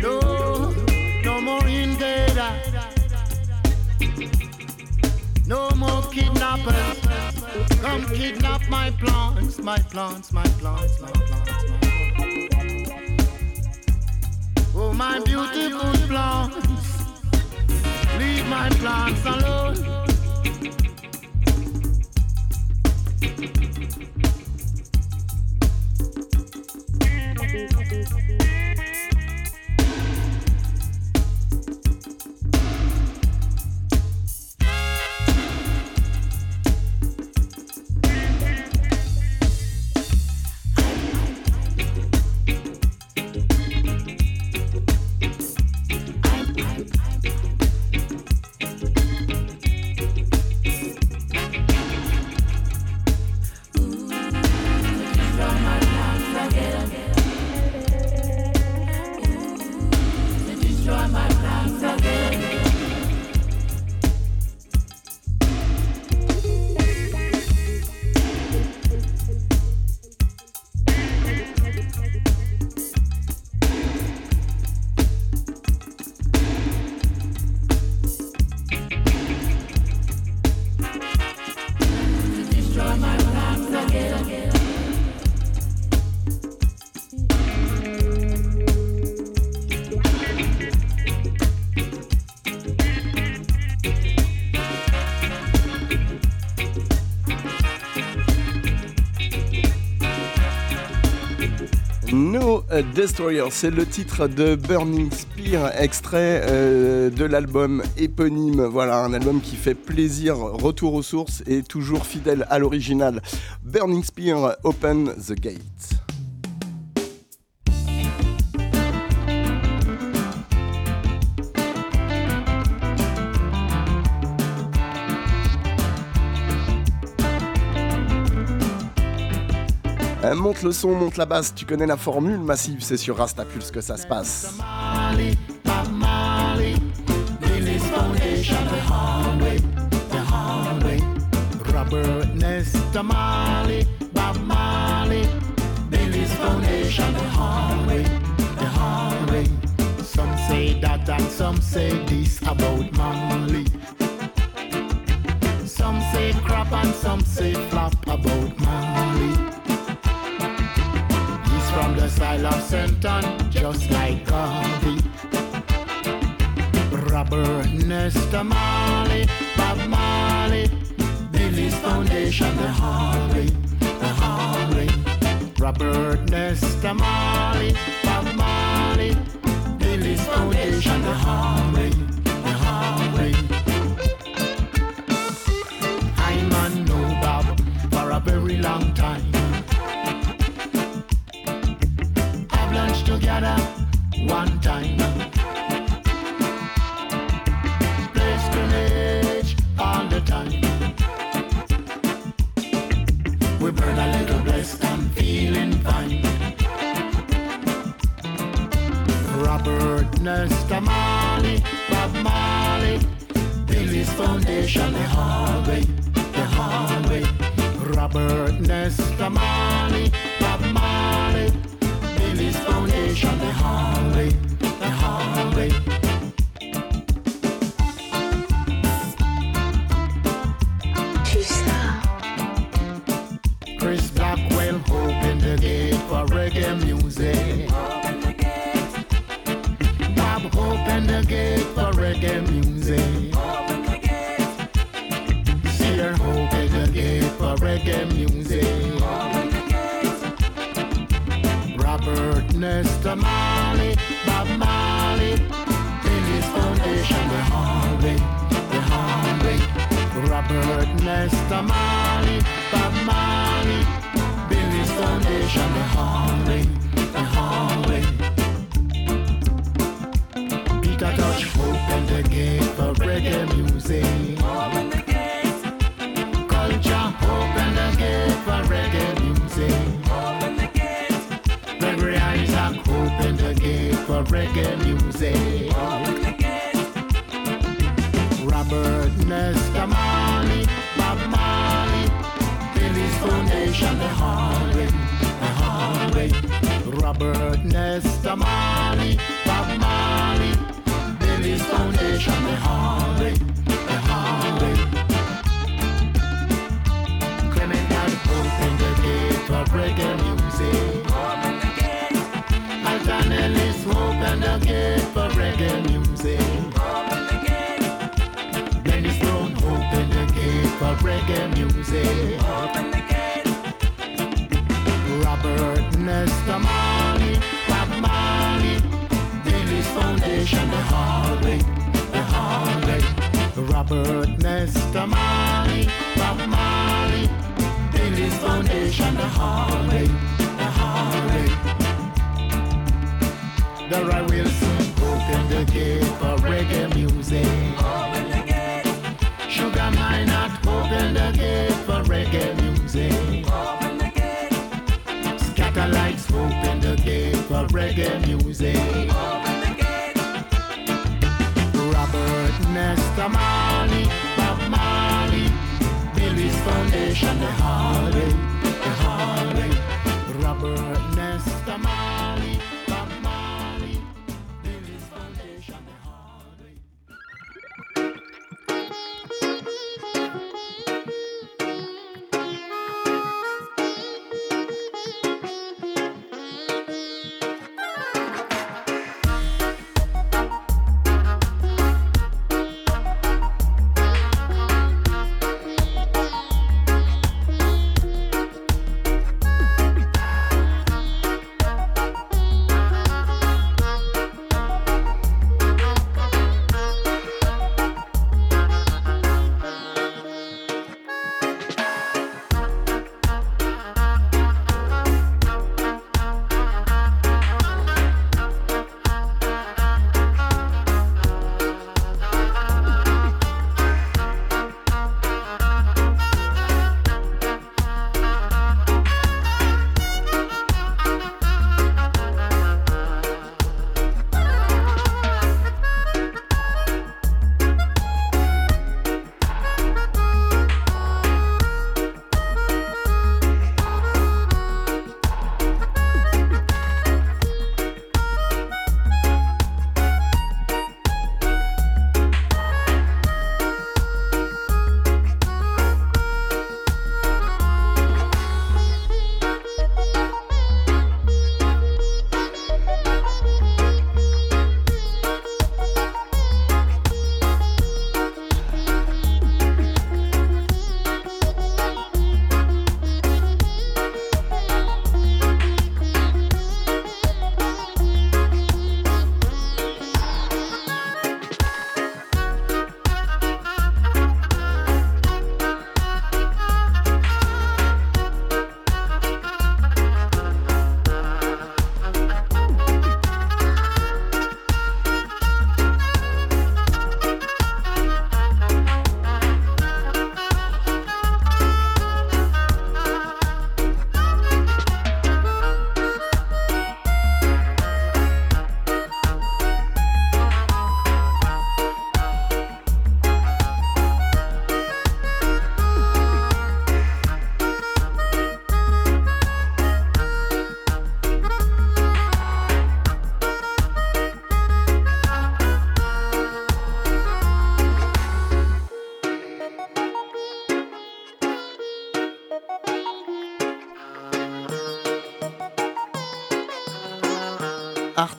[SPEAKER 21] No, no more invader. No more kidnappers. Come kidnap my plants, my plants, my plants, my plants, my plants. Oh, my beautiful plants. Leave my plants alone.
[SPEAKER 4] No Destroyer, c'est le titre de Burning Spear, extrait euh, de l'album éponyme. Voilà, un album qui fait plaisir, retour aux sources et toujours fidèle à l'original. Burning Spear, Open the Gate. Euh, monte le son, monte la basse, tu connais la formule massive, c'est sur Rastapulse que ça se passe.
[SPEAKER 21] Some say that and some say this about Marley. Some say crap and some say flop about Marley. From the style of Senton, just like Garvey. Robert Nesta Marley, Bob Marley, Billy's Foundation, the hallway, the hallway. Robert Nesta Marley, Bob Marley, Billy's Foundation, the hallway, one time. All the time. We burn a little blessed feeling fine. Robert Nesta Marley, Bob Marley, Billy's Foundation, the hallway, the. Robert Nesta Marley, Foundation, the Harley, the Harley. Nesta Marley, Bob Marley, Billy's Foundation, the Harley, the Harley. Robert Nesta Marley, Bob Marley, Billy's Foundation, the Harley, the Harley. Music. Robert Nesta Marley, Bob Marley, Billy's Foundation, the Harley, the Harley. Robert Nesta Marley, Bob Marley, Billy's Foundation, the Harley. Reggae music. Dennis Brown opened the gate for reggae music. Open the gate. Robert Nesta Marley, Bob Marley, Billy's Foundation, the Harley, the Harley. Robert Nesta Marley, Bob Marley, Billy's Foundation, the Harley, the Harley. Dora Wilson opened the gate for reggae music. Open the gate. Sugar Minott opened the gate for reggae music. Open the gate. Scatterlights opened the gate for reggae music. Open the gate. Robert Nesta Marley, Bob Marley, Billy's Foundation, the Harley, the Harley. Robert Nesta Marley,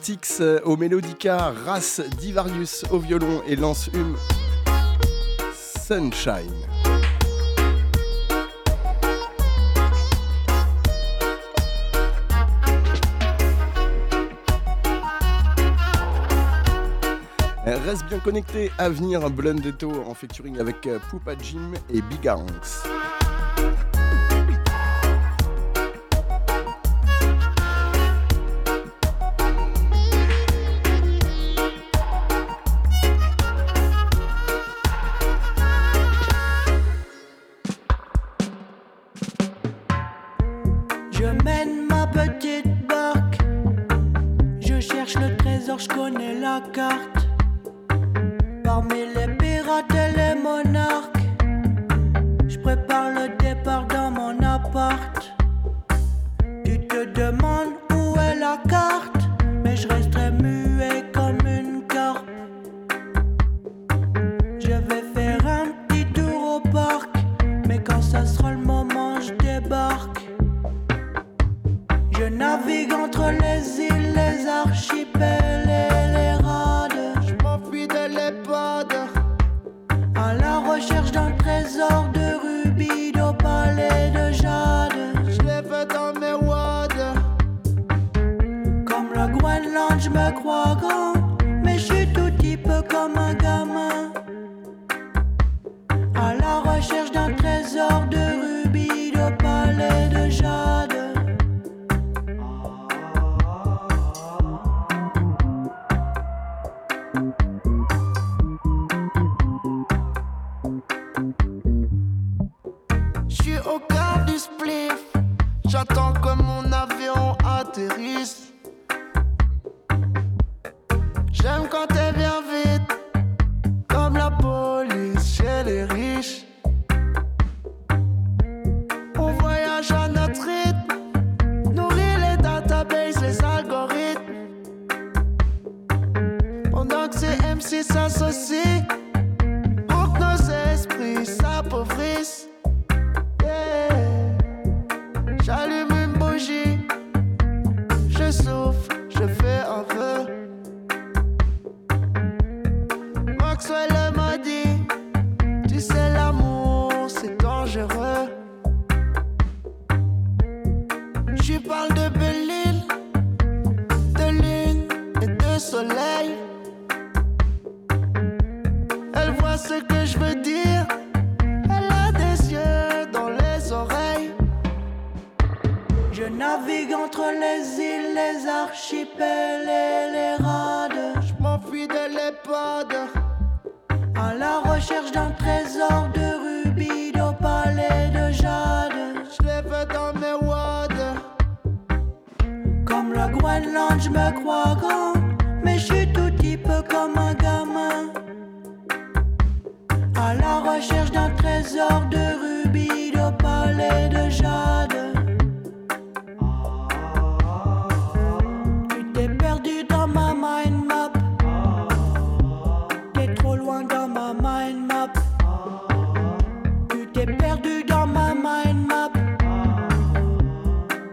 [SPEAKER 4] Artix euh, au Melodica, Ras Divarius au violon et Lance Hume Sunshine. Euh, Reste bien connecté à venir Blundetto en featuring avec euh, Poupa Jim et Big Hanks.
[SPEAKER 20] Ce que je veux dire. Elle a des yeux dans les oreilles.
[SPEAKER 18] Je navigue entre les îles, les archipels et les rades.
[SPEAKER 20] Je m'enfuis de l'EHPAD.
[SPEAKER 18] À la recherche d'un trésor de rubis, d'opale et de jade.
[SPEAKER 20] Je l'ai fait dans mes wads.
[SPEAKER 18] Comme le Groenland, je me crois grand. À la recherche d'un trésor de rubis, d'opale et de jade. Tu t'es perdu dans ma mind map. T'es trop loin dans ma mind map. Tu t'es perdu dans ma mind map.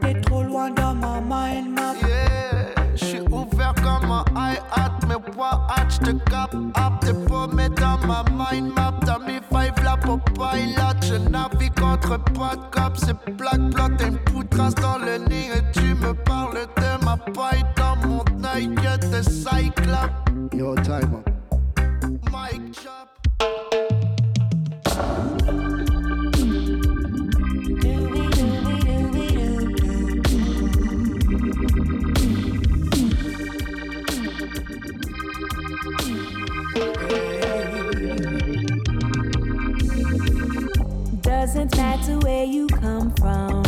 [SPEAKER 18] T'es trop loin dans ma mind map.
[SPEAKER 20] Yeah, je suis ouvert comme un hi-hat, mes poids hâte, je te cap up, t'es dans ma mind map, pour pilot, je navigue entre pas de cop, c'est black blot, une poutrasse dans le nid et tu me parles de ma paille dans mon œil, t'es cyclope.
[SPEAKER 22] Yo, time.
[SPEAKER 6] Doesn't matter where you come from.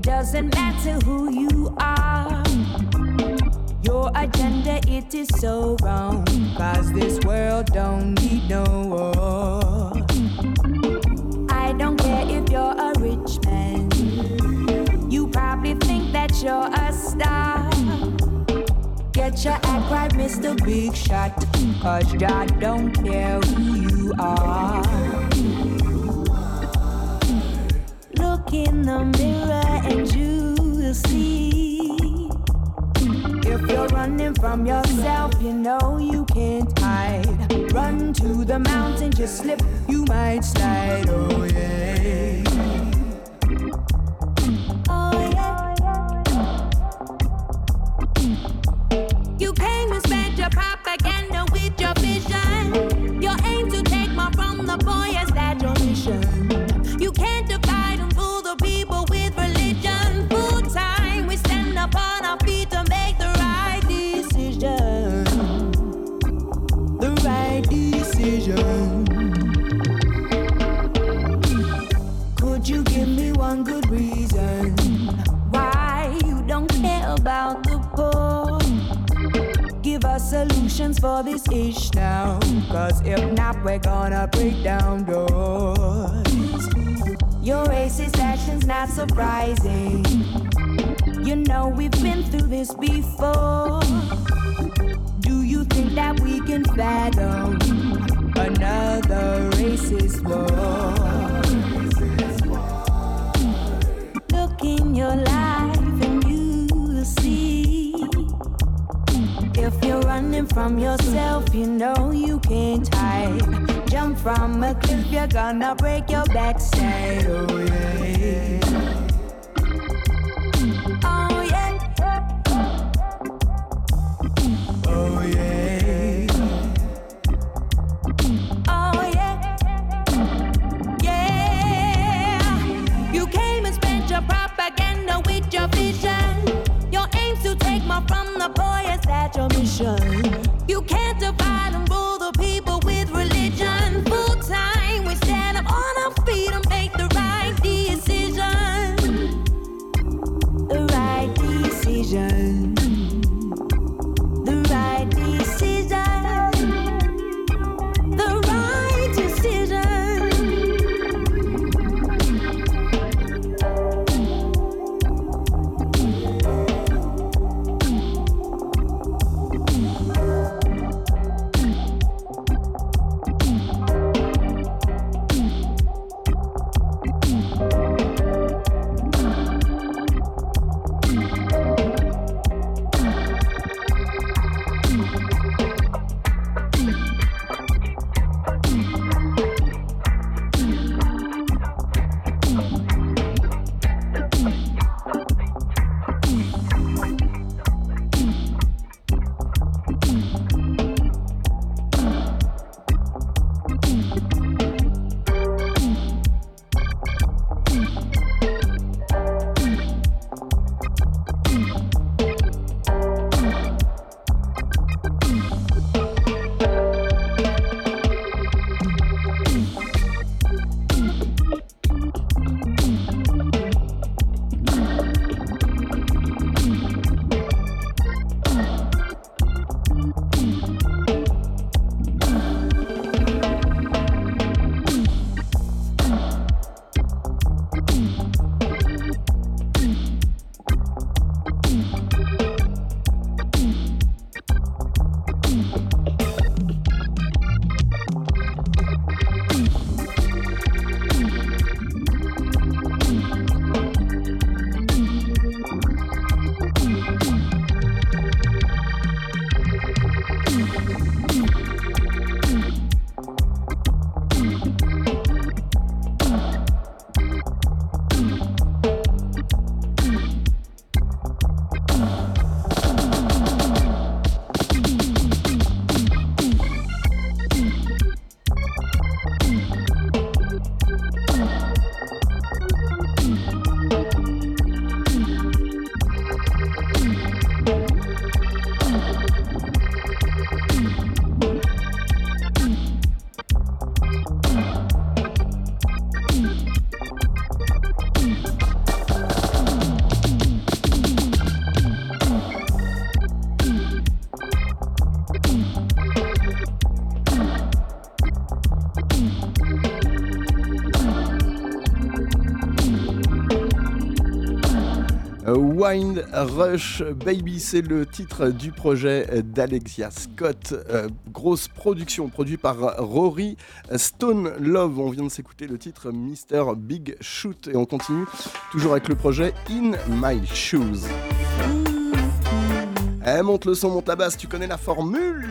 [SPEAKER 6] Doesn't matter who you are. Your agenda, it is so wrong. Cause this world don't need no war. I don't care if you're a rich man. You probably think that you're a star. Get your act right, Mr. Big Shot. Cause I don't care who you are. Look in the mirror and you'll see. If you're running from yourself, you know you can't hide. Run to the mountain, just slip, you might slide. Oh one good reason why you don't care about the poor? Give us solutions for this ish now. Cause if not, we're gonna break down doors. Your racist actions not surprising. You know we've been through this before. Do you think that we can fathom another racist war? From yourself, you know you can't hide. Jump from a cliff, you're gonna break your backside. Oh yeah.
[SPEAKER 4] Wind Rush Baby, c'est le titre du projet d'Alexia Scott. Euh, grosse production produite par Rory Stone Love. On vient de s'écouter le titre Mr. Big Shoot et on continue toujours avec le projet In My Shoes.
[SPEAKER 6] Eh, monte le son, monte la basse, tu connais la formule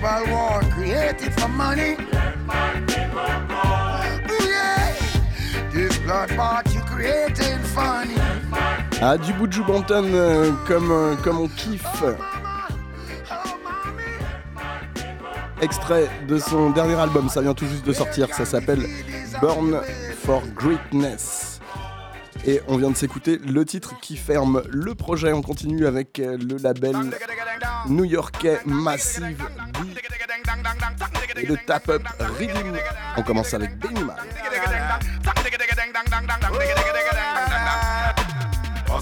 [SPEAKER 20] Tribal war created for money. Oh, yeah. This bloodbath you creating funny.
[SPEAKER 4] Ah, du Buju Banton, euh, comme, euh, comme on kiffe. Extrait de son dernier album, ça vient tout juste de sortir, ça s'appelle Born for Greatness. Et on vient de s'écouter le titre qui ferme le projet. On continue avec euh, le label new-yorkais Massive D et le Tap Up Rhythm. On commence avec Benny.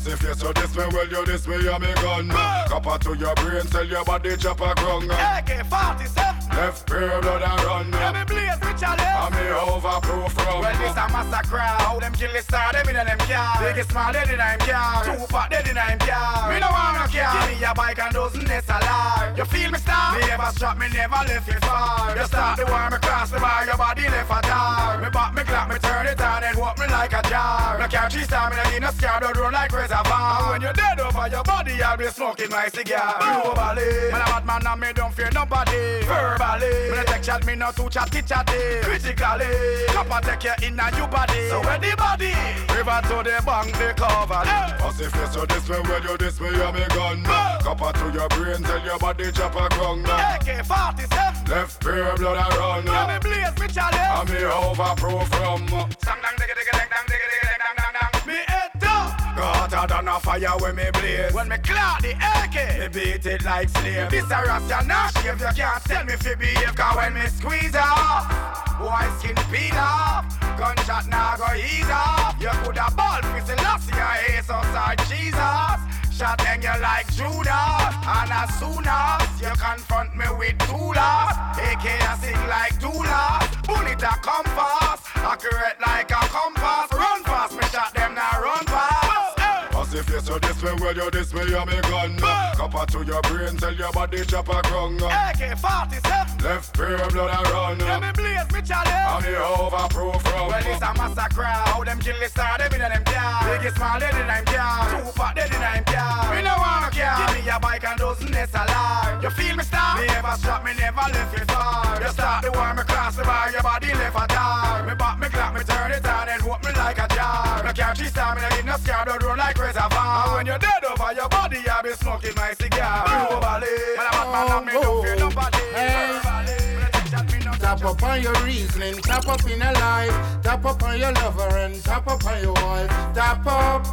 [SPEAKER 23] If you so this me, well you this me, you me gun. Copper to your brain, tell your body chop a grung.
[SPEAKER 24] AK-47
[SPEAKER 23] Left pure blood and run.
[SPEAKER 24] Yeah, me blaze chalice
[SPEAKER 23] I'm me overproof from.
[SPEAKER 24] Well, this a massacre. How them kill the star, them in them car Biggest small dead in them car Two fat dead in them car Me no wanna care. Give me a bike and dozen nests alive You feel me star? Me ever strap, me never left it far. You start the war, me cross the bar Your body left a tar Me back, me clap, me turn it on And walk me like a jar. No care G-star, me no need no scar Don't run like reservoir. And when you're dead over your body I'll be smoking my cigar. Globally. Man a bad man and me don't fear nobody. Verbally. Me no take chat, me no too chatty chatty. Critically. Copper take you in and you body. So when the body? River to the bank, they cover.
[SPEAKER 23] As if you so this me, well you this me, you me gun. Copper to your brain, tell your body chop a grung.
[SPEAKER 24] AK-47
[SPEAKER 23] Left pure blood and run.
[SPEAKER 24] Yeah, me blaze me chalice.
[SPEAKER 23] I'm me overproof from.
[SPEAKER 24] Hotter than a fire when me blaze. When me clock the AK, me beat it like slave. This a rasta not shave. You can't tell me fi behave. Cause when me squeeze off, boy skin peel off. Gunshot now go ease off. You coulda ball fi Selassie your ace outside Jesus. Shot hang you like Judas And as soon as you confront me with tools AK I sing like doulas Bullet a come fast accurate like a compass.
[SPEAKER 11] If you so this me, well you this me, I'm a gun. Copper to your brain, tell your body chop a crung.
[SPEAKER 24] AK-47.
[SPEAKER 11] Left pair blood a run.
[SPEAKER 24] Let me blaze me challenge.
[SPEAKER 11] I'm the overproof from.
[SPEAKER 24] Well, it's a massacre. How them kill the star, them in them car. Biggest small, dead in them car. Two fat, dead in them car. Me no wanna care. Give me a bike and dozen alive. You feel me, star? Me never stop, me never left you far. You start the war, me cross the bar, your body left a tar. Me back, me clap, me turn it on and me like a jar. Me can't cheat, star, me no need no scar, don't roll like reservoir. And when you're dead over your body, I be smoking my cigar. Oh. Globally, man, I'm a man, and me don't nobody.
[SPEAKER 21] Tap up on your reasoning, tap up in a life, tap up on your lover and tap up on your wife, tap up.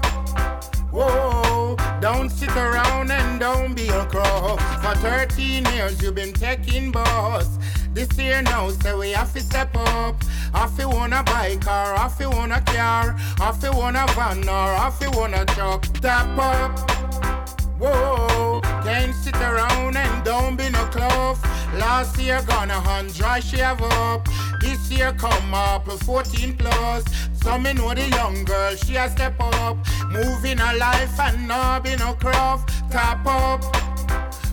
[SPEAKER 21] Whoa, don't sit around and don't be a crow. For 13 years you've been taking boss. This year now, say we have to step up. If you wanna bike or if you wanna car, if you wanna van or if you wanna truck, tap up. Whoa, can't sit around and don't be no clove. Last year gonna hunt dry she have up. This year come up with 14 plus. So me know the young girl, she a step up. Moving her life and not be no craft. Tap up.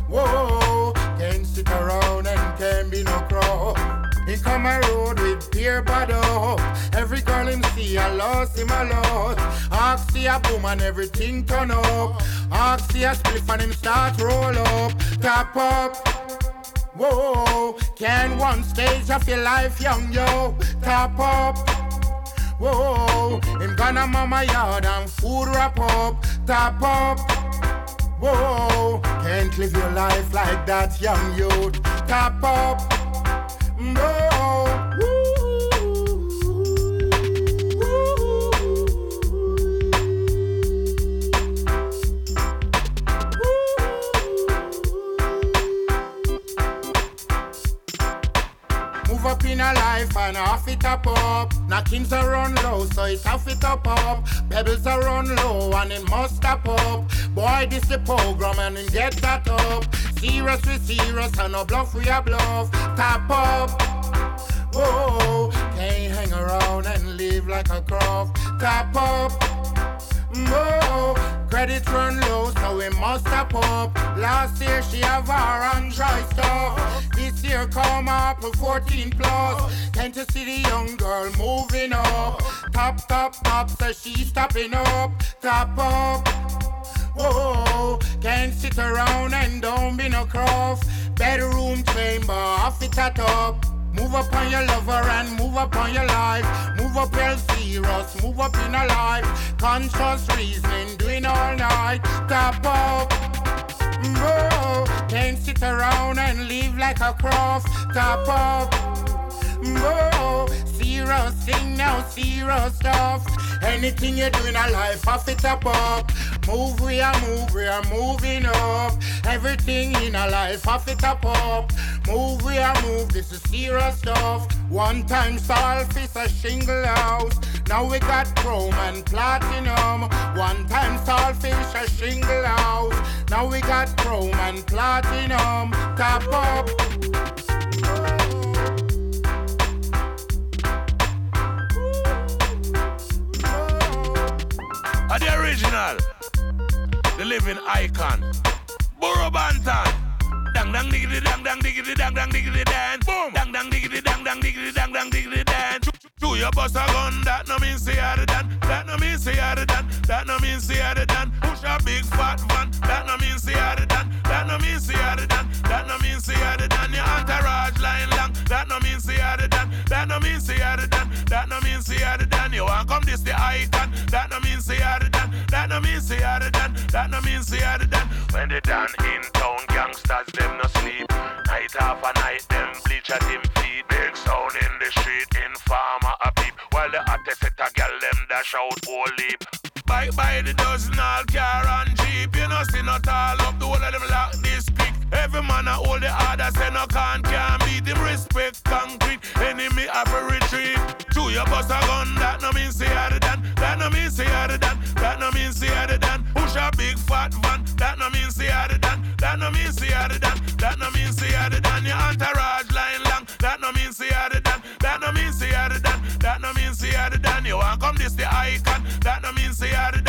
[SPEAKER 21] Whoa, can't sit around and can't be no crow. He come a road with peer bottle. Every girl him see a loss him a lot. Ask see a boom and everything turn up. Ask see a spliff and him start roll up. Tap up. Whoa, can one stage of your life, young yo? Tap up. Whoa, him gonna mama yard and food wrap up. Tap up. Whoa, can't live your life like that, young youth. Tap up. No. A life and off it up up. Knockings are run low, so it off it up up. Pebbles are run low and it must stop up. Boy, this the program and it get that up. Serious we serious and no bluff we a bluff. Tap up. Whoa, can't hang around and live like a craft. Tap up. Whoa, credit run low, so we must step up. Last year she have her on dry stuff. Year come up with 14 plus. Can't you see the young girl moving up? Top, top, top, so she's stopping up. Top up. Whoa, can't sit around and don't be no cross. Bedroom chamber, off it at up. Move up on your lover and move up on your life. Move up real serious, move up in a life. Conscious reasoning, doing all night. Top up. Whoa, can't sit around and live like a cross. Top up. Whoa, serious thing now, serious stuff. Anything you do in a life, off it up up. Move, we are move, we are moving up. Everything in a life, off it up up. Move, we are move, this is serious stuff. One time solve is a shingle house. Now we got chrome and platinum. One time saltfish a shingle house. Now we got chrome and platinum. Tap up.
[SPEAKER 25] The original, the living icon, Burro Banton. Dang dang diggity dang dang diggity dang dang diggity dan. Boom. Dang dang diggity dang dang diggity dang dang diggity dan. Do your bust a gun, that no mean say you're done. That no mean say you're done. That no mean say you're done. Push a big fat van, that no mean say you're done. That no mean say you're done. That no mean say you're done. Your entourage line long, that no mean say you're done. That no mean say you're done. That no mean say you're the done. The icon, that no mean say you're the done. That no mean say you're the done. That no mean say you're the done. When they done in town, gangsters them no sleep. Night after night, them bleach at him feet. Big sound in the street, informer a peep. While the hottest set a gal them dash out whole leap. Bike by the dozen, all car and jeep. You know see not all up, the whole of them lock this quick. Every man a hold the order, say no can't can't beat him. Respect concrete, enemy have you bust a gun, that no mean say harder than, that no mean say harder than, that no mean say harder than. Push a big fat van, that no mean say harder than, that no mean say harder than, that no mean say harder than. Your entourage line long, that no mean say harder than, that no mean say harder than, that no mean say harder than. You want come this the icon, that no mean say harder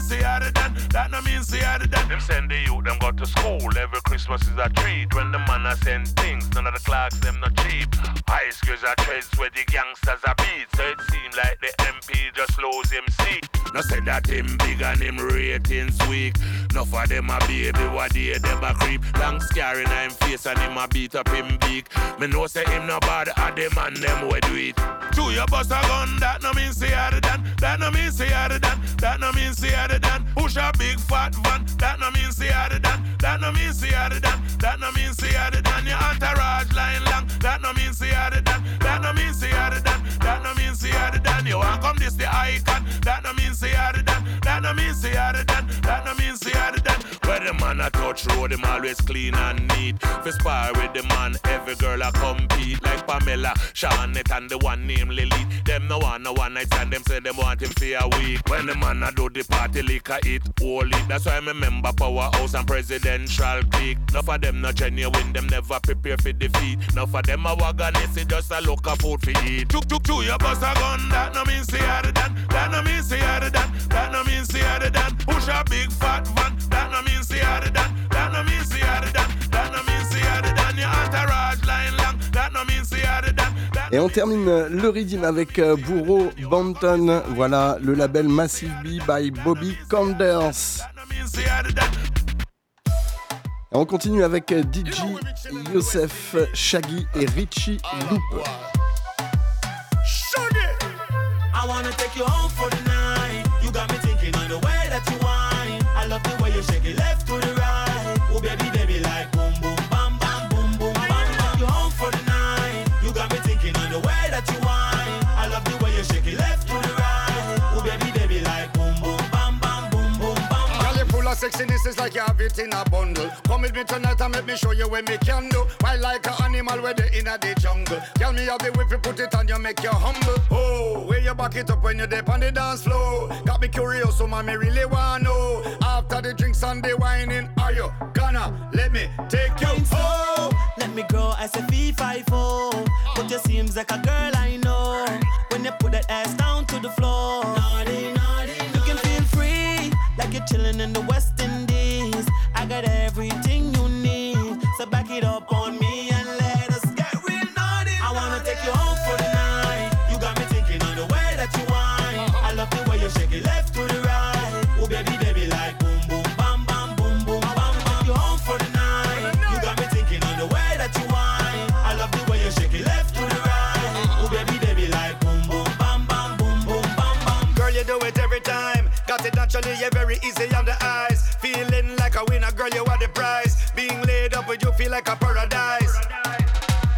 [SPEAKER 25] mean say harder than. That no mean say harder than. Them send the youth, them go to school. Every Christmas is a treat. When the man a send things, none of the clocks them not cheap. High schools are treads where the gangsters are beat. So it seem like the MP just lose him seat. No say that him big and him ratings weak. No for them a baby, what day them a creep. Long scarring him face and him a beat up him beak. Me know say him no bad, a them and them we do it. To your bust a gun, that no mean say harder than. That no mean say harder than. That no mean say harder than. Push a big fat van. That no mean say harder than. That no mean say harder than. That no mean say harder than. Your entourage line long. That no mean say harder than. That no mean say harder than. That no mean say harder than. You want come this the icon. That no mean say harder than. That no mean say harder than. That no mean say harder than. Where the man a touch road, him always clean and neat. For spar with the man, every girl a compete like Pamela, Shawnette and the one named Lily. Them no one no one night stand. Them say them want him for a week. When the man a do the party liquor it holy. That's why me remember powerhouse and presidential clique. Enough of them not genuine, them never prepare for defeat. Enough of them a wagonist, it just a look of food for eat. Tuk tuk tuk, you bust a gun, that no mean say harder than. That no mean say harder than. That no mean say harder than. Push a big fat van, that no mean say harder than.
[SPEAKER 4] Et on termine euh, le rythme avec euh, Bourreau Banton. Voilà le label Massive B by Bobby Conders. On continue avec euh, DJ Youssef, Shaggy et Richie Loop.
[SPEAKER 26] It's like you have it in a bundle. Come with me tonight and let me show you where me can do. Why like an animal where they in a the jungle. Tell me how the whip you put it on you make you humble. Oh, where you back it up when you dip on the dance floor. Got me curious, so mommy really wanna know. After the drinks and the whining, are you gonna let me take you home?
[SPEAKER 27] Let me grow as a fee five four. But you seems like a girl I know. When you put that ass down to the floor. Naughty, naughty, You can feel free, like you're chilling in the West
[SPEAKER 26] easy on the eyes. Feeling like a winner, girl, you are the prize. Being laid up with you feel like a paradise.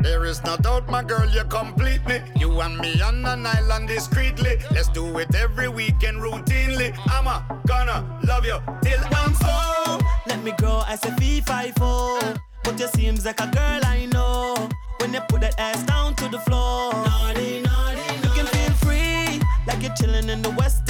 [SPEAKER 26] There is no doubt, my girl, you complete me. You and me on an island discreetly. Let's do it every weekend routinely. I'm a gonna love you till I'm
[SPEAKER 27] Oh, let me grow as a fee five four. But you seems like a girl I know. When you put that ass down to the floor. Naughty, naughty, You can feel free, like you're chilling in the West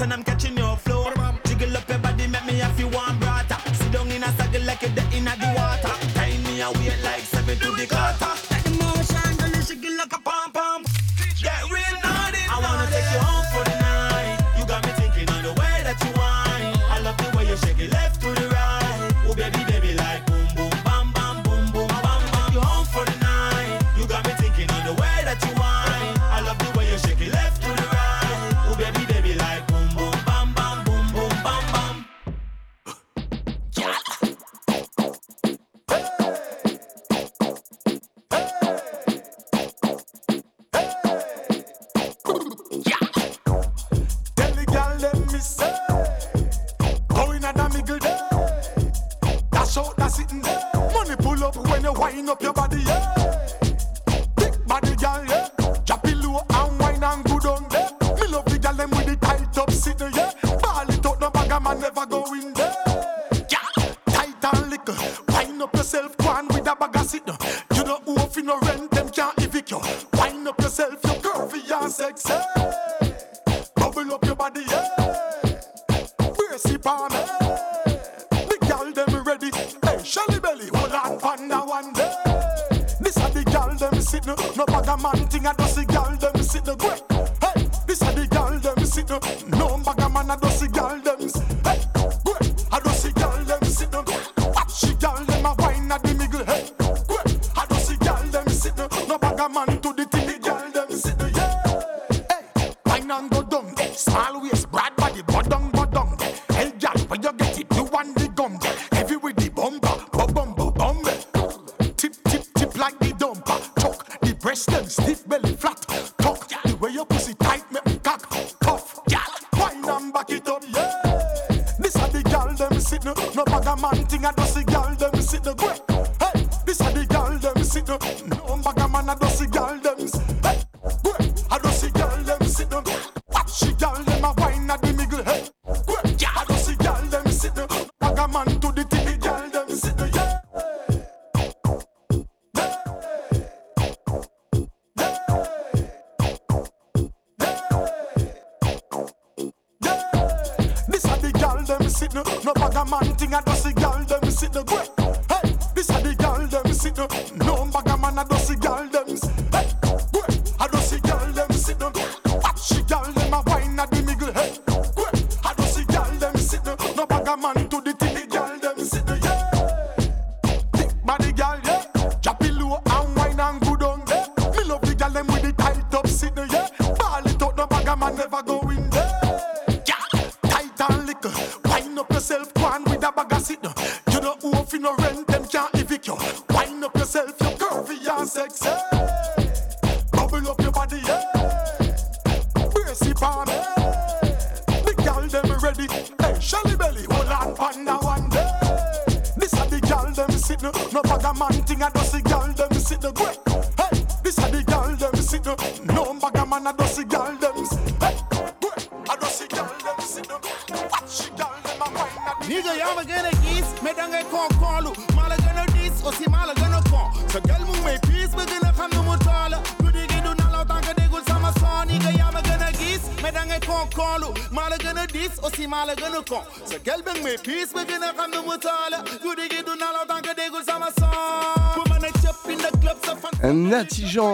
[SPEAKER 27] and I'm catching your flow. Jiggle up your body, make me have you one brata. Sit down in a saddle like you're dead in the water. Tie me a weight like seven to the quarter.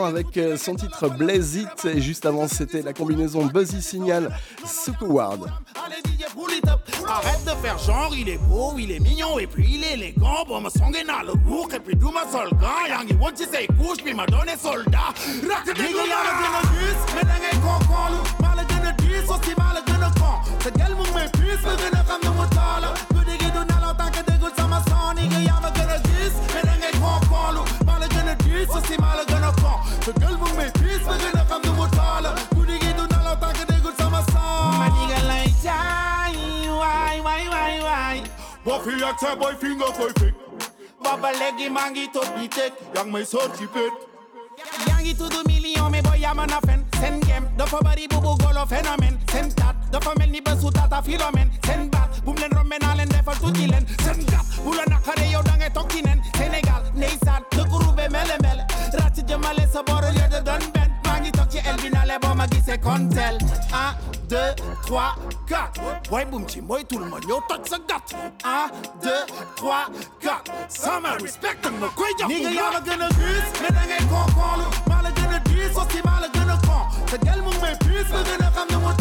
[SPEAKER 4] avec euh, son titre Blaze It. Et juste avant c'était la combinaison Buzzy Signal Sukuward.
[SPEAKER 28] Arrête de faire genre, il est beau, il est mignon et puis il est élégant. Bon, le bourg et puis ma puis soldat. C'est quel actor boy finger koi fik Baba leggy man get up, mi tek Young my sorti pet Yang gi to do million me boy am an afen Send game, the for body boo boo golo phenomen. Send that, the for men ni besu tata filomen Send back, boom len rom men alen defa tu gilen Send gap, bula nakare yo dange tokinen Senegal, neysat, tukurube mele mele. Rati jemale saboro yede don ben Elvin à l'herbe, m'a dit c'est Contel. 1, 2, 3, 4. Ouais, boum, ti, moi, tout le monde, yo, tot se gâte. 1, 2, 3, 4. Ça m'a respecté, me croyant. Nigga, y'all are gonna bus, mais t'en es con, con. Mal gonna dis, aussi mal gonna con. C'est quel moment plus, mais gonna ramener mon.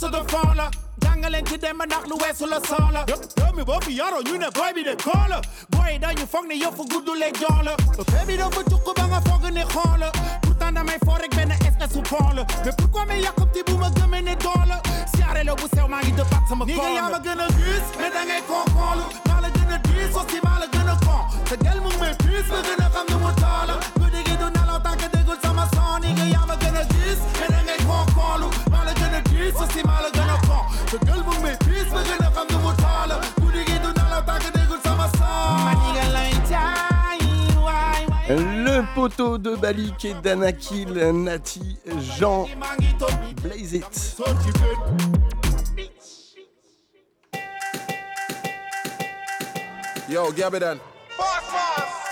[SPEAKER 28] to the fauna. Dangling to them and knock Louis sur le sol. Yo, me boy, y'a on une boy, be the caller. Boy, dans you fang, yo, for good, to lay dollar. Baby, don't put you come I fog in the holler. Put on my forehead ben, it's the supporter. Mais pourquoi me y'a comme tes boum, gomme in the dollar? Si arrête le bout, c'est au mari de part, ça me gonna ma gun of goose, mais dans les con call. Mal gun of goose, aussi mal gun of con. C'est quel moment plus, mais gun of femme de mon dollar.
[SPEAKER 4] le poteau de Balik et d'Anakil, Nati, Jean, Blaze It.
[SPEAKER 18] Yo,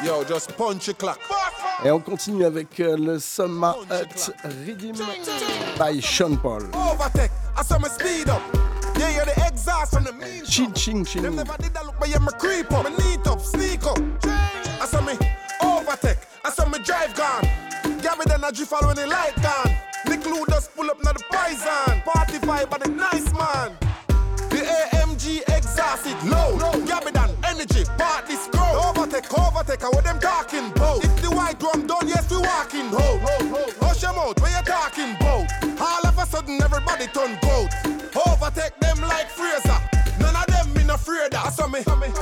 [SPEAKER 18] Yo, just punch clock.
[SPEAKER 4] Et on continue avec euh, le Summer Hut Rhythm by Sean Paul.
[SPEAKER 18] Overtake, I saw me speed up. Yeah, you're the exhaust from the mean.
[SPEAKER 4] Ching ching ching.
[SPEAKER 18] Them never did that look, but yeah, creep up, me neat up, sneak up. I saw me overtake, I saw me drive gone. Gabby then I drift when the light gone. Nick Lou just pull up now the poison. Party vibe by the nice man. The AMG exhaust it low. Gabby done energy, party scroll. Overtake, overtake, what them talking about? If the white drum done, yes, we walking ho. Hush your mouth, where you talking about? All of a sudden, everybody turn goat. Overtake them like Fraser. None of them in afraid of. I saw me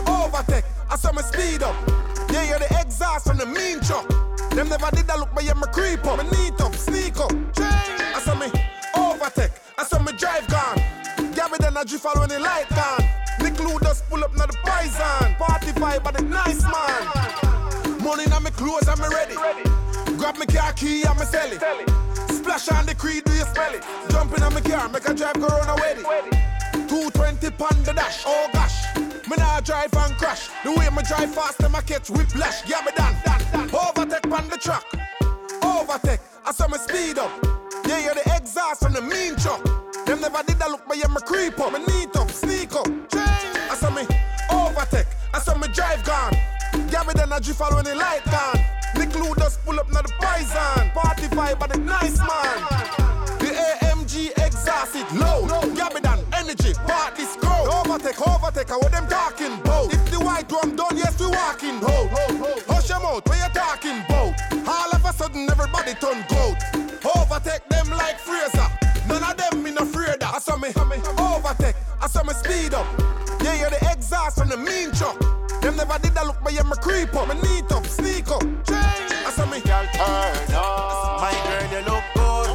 [SPEAKER 18] overtake, I saw me speed up. Yeah, you're the exhaust from the mean truck. Them never did that look, but yeah, me creep up. Me neat up, sneak up. I saw me overtake, I saw me drive gone. Gabby then I drift all when the light gone. Lou pull up now the poison. Party vibe by the nice man. Money in my clothes, I'm ready. Grab me car key, I'm sell it. Splash on the creed, do you smell it? Jump in on my car, make a drive, run away. 220 pound the dash, oh gosh. Me nah drive and crash. The way me drive fast, them I catch whiplash. Yeah, me done. Overtake on the track. Overtake, I saw me speed up. Yeah, you're the exhaust from the mean truck. Them never did that look, but yeah, me creep up. Me neat up, sneak up. I drift all the light gone. Nick Lou just pull up now the poison. Party vibe by the nice man. The AMG exhaust it low. Gabby done energy, party scroll. Overtake, overtake, what them talking about? If the white drum done, yes, we walking ho. Hush your mouth, where you talking about? All of a sudden, everybody turn goat. Overtake them like Fraser. None of them in afraid of. I saw me overtake, I saw me speed up. Yeah, you're the exhaust from the mean truck. Never did that look, but yeah, me creep up. Me neat up, sneak up. I saw me.
[SPEAKER 29] Girl, turn up. My girl, you look good.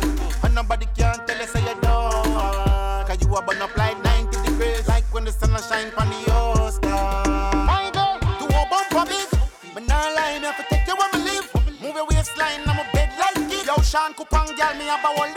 [SPEAKER 29] And nobody can tell you say you don't. Cause you are burn up like 90 degrees. Like when the sun shine on the Oscar. My girl, do a bump a bit. But now lie, me have to take you where me live. Move your waistline, I'm a bed like it. Yo, Sean Kupang, girl, me have a one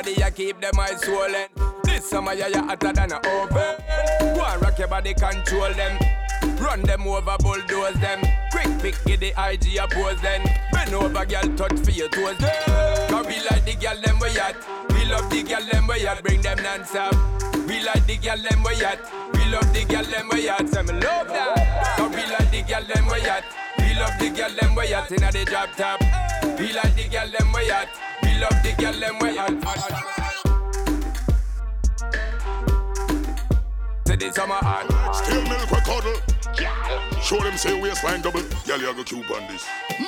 [SPEAKER 30] body, you keep them eyes swollen. This summer yeah, you hotter than a oven. Go and rock your body, control them. Run them over, bulldoze them. Quick pick, get the IG oppose them. Bend over, girl, touch for your toes. Cause we like the girl them we at. We love the girl them we at. Bring them non-stop. We like the girl them we at. We love the girl them we at. Say me love that. Cause we like the girl them we at. We love the girl them we at. Inna the drop top. We like the girl them we at. Love the girl them we at. Say this summer hot.
[SPEAKER 11] Still milk we cuddle. Show them say waistline double. Girl, you go cube on this. No.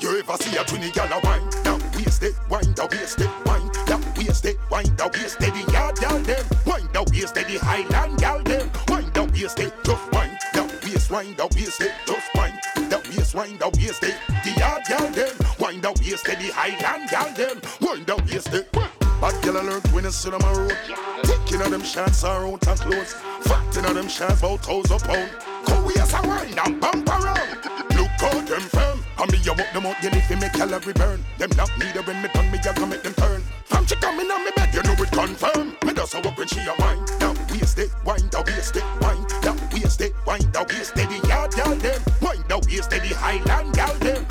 [SPEAKER 11] You ever see a twinny gal a wine? Now waist it, wine the waist it, wine the waist it, wine the waist it. The yard gal them, wine the waist it. The Highland gal them, wine the waist it, just wine the waist, wine the waist it, just wine the waist, wine the waist it. The yard gal them, wine the waist it. The Highland gal them, wine the waist it. Bad girl alert when you sit on my road. Taking of them shots are out and clothes. Fatting of them shots about thousand pound. Go as a wine and bump around. Look out them firm. And me you walk them out, you live in me calorie burn. Them not need when me done, me I go make them turn. From she coming on me bed, you know it confirm. Me does a walk when she a wine. Now waist it, wine, the waist it, wine. Now waist it, wine, the waist it. The yard gal them, wine, the waist it. The Highland gal them,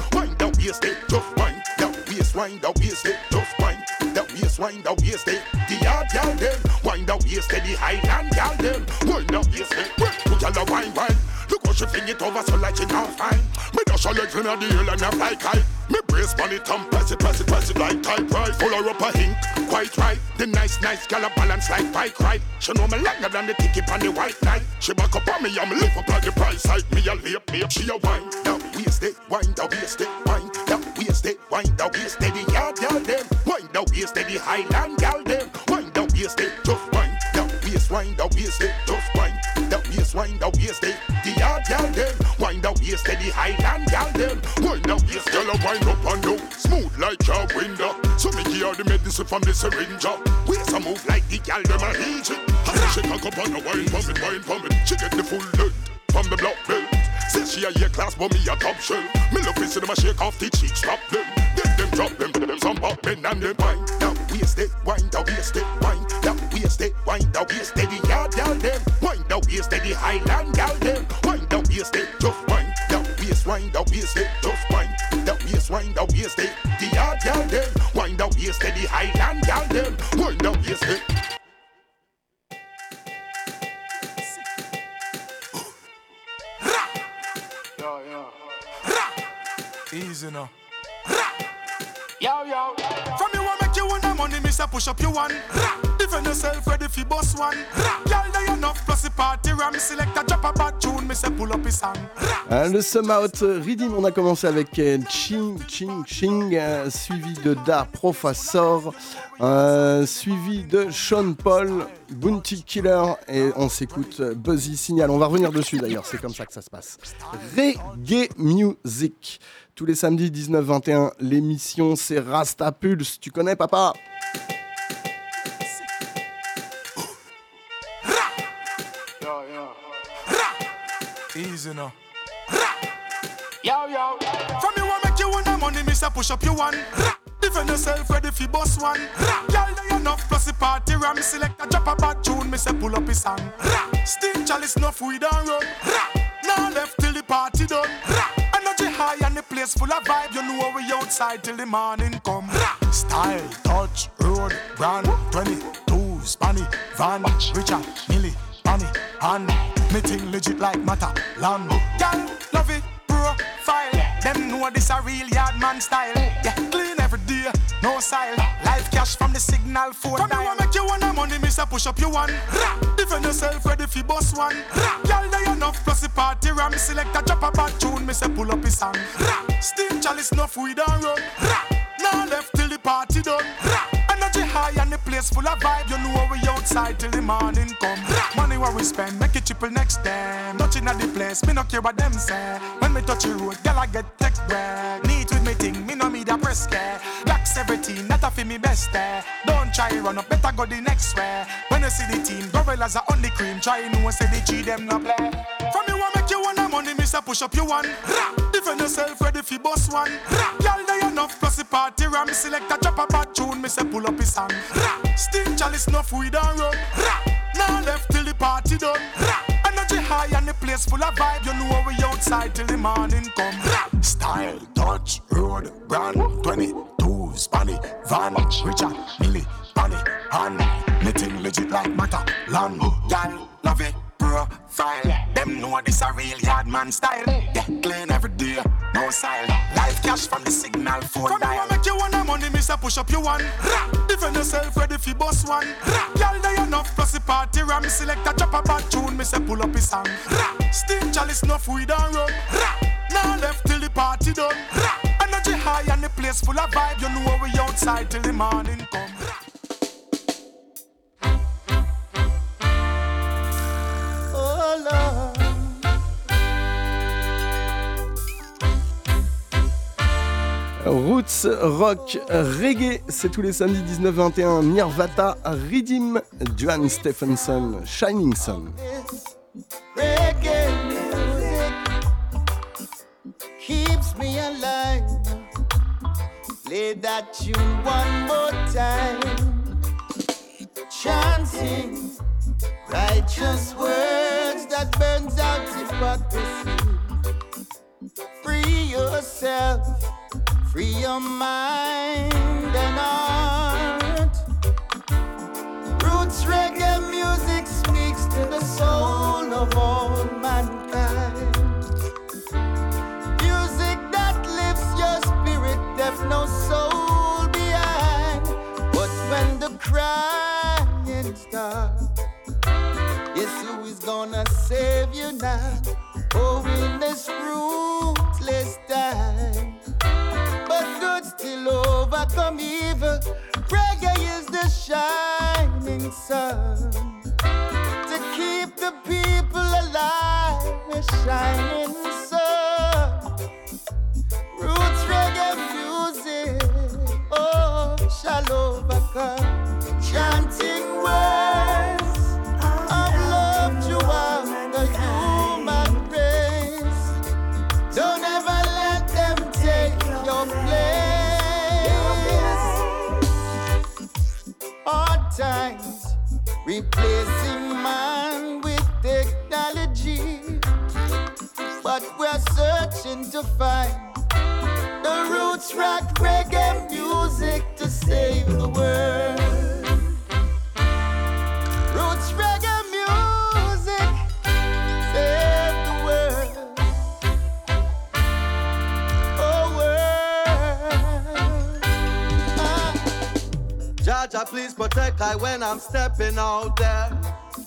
[SPEAKER 11] wine, the waist just wine. Now waist, the waist it, wine. The waist, wine, the waist it. The yard gal them, wine, the waist it. The Highland gal them, wine, the waist it. Put y'all a wine, wine. Look how she fling it over so like she now fine. Me dash her legs in the hill and I fly kite. Me brace on it and press it, press it, press it like type right. Full her up a hink, quite right. The nice, nice gal a balance like bike right. She know me longer than the ticket on the white knight. She back up on me and me lift up like the price side. Me a lay me she a wine. Now waist it, wine, the waist it, wine. Now waist it, wine, the waist it. The yard gal them, wine, the waist. The Highland gal them, wine, the waist it, just wine. Now waist, wine, the waist it, just wine. The waist, wine, the waist it. The yard gal them, wine, the waist. The Highland gal them, wine, the waist. Girl a wine up and down, smooth like a window. So me give the medicine from the syringe. Waist a move like the gal them a heat. She cock up on the wine from it, wine from it. She get the full length from the block belt. Say she a year class, but me a top shelf. Me to see them a shake off the cheeks, drop them. Then them drop them, them some pop men and them wine. Now waist it, wine, the waist it, wine. Now waist it, wine, the waist it. The yard gal them, wine, the waist it. The Highland gal them, wine, the waist it, just wine. Now waist, wine, the waist it, just wine. The waist, wine, the waist it. The yard gal them, wine, the waist it. The Highland gal them, wine, the waist it.
[SPEAKER 27] Easy now. Yo, yo. From you want make you want the money, me say push up your one. Defend yourself, ready for boss one. Girl, they enough plus the party ram. Select a drop a bad tune, me say pull up his song.
[SPEAKER 4] Le Sum Out Redeem, on a commencé avec euh, Ching Ching Ching, euh, suivi de Da Professor, euh, suivi de Sean Paul, Bounty Killer, et on s'écoute Buzzy Signal. On va revenir dessus d'ailleurs, c'est comme ça que ça se passe. Reggae Music. Tous les samedis 19-21, l'émission c'est Rasta Pulse. Tu connais papa?
[SPEAKER 27] Easy now. Yo, yo. From you want make you want the money, me say push up your one. Defend yourself, ready for boss one. Girl, they enough plus the party ram. Select a drop a bad tune, me say pull up his song. Still chalice enough weed and run. Now left till the party place full of vibe. You know we outside till the morning come. Style, touch, road, brand, 22, Spanny, Van, Richard, Millie, Bonnie, and me thing legit like matter, land. Girl, love it, profile. Them know this a real yard man style. Yeah, clean every day, no style. Cash from the signal for From you want make you want money, me say push up you one. Defend yourself, ready for boss one. Girl, they enough plus the party ram. Select a drop a bad tune, me say pull up his song. Steam chalice enough weed and run. Now left till the party done. Energy high and the place full of vibe. You know we outside till the morning come. Money where we spend, make it triple next time. Touching at the place, me no care what them say. When me touch the road, girl I get text back. Neat with me thing, me no need a press care. Black 17, not a fi me best eh. Don't try run up, better go the next way. When you see the team, gorillas are on the cream. Try know say the G them no play. From money, me say push up you one. Rah! Defend yourself, ready fi boss one. Rah! Girl, they enough plus the party ram. Select a drop a bad tune, me say pull up his song. Rah! Sting chalice enough weed and run. Rah! Now left till the party done. Rah! Energy high and the place full of vibe. You know we outside till the morning come. Rah! Style, touch, road, brand, 22, spanny, van, Richard, Millie, Bunny, hand, knitting legit like matter, land, gal, love it, profile. Them know this a real yard man style. Yeah, clean every day, no style. Life cash from the signal for Come dial. Come make you want the money, me say push up you one. Rah! Defend yourself, ready fi boss one. Rah! Girl, they enough plus the party ram. Select a drop a bad tune, say pull up his song. Rah! Sting chalice enough weed and rum. Rah! Now left till the party done. Rah! Energy high and the place full of vibe. You know we outside till the morning come.
[SPEAKER 19] Oh
[SPEAKER 4] Roots, rock, reggae, c'est tous les samedis 19-21. Nirvata, Redeem, Joan Stephenson, Shining Sun.
[SPEAKER 19] Keeps me alive. Play that tune one more time. Chanting righteous words that burns out hypocrisy. Free yourself, free your mind and heart. Roots reggae music speaks to the soul of all mankind. Music that lifts your spirit, left no soul behind. But when the crying starts, gonna save you now? Oh, in this ruthless time. But good still overcome evil. Reggae is the shining sun to keep the people alive. A shining sun. Roots reggae music, oh, shall overcome. Chanting words replacing man with technology, but we're searching to find the roots rock reggae music to save the world.
[SPEAKER 31] Jaja, please protect I when I'm stepping out there.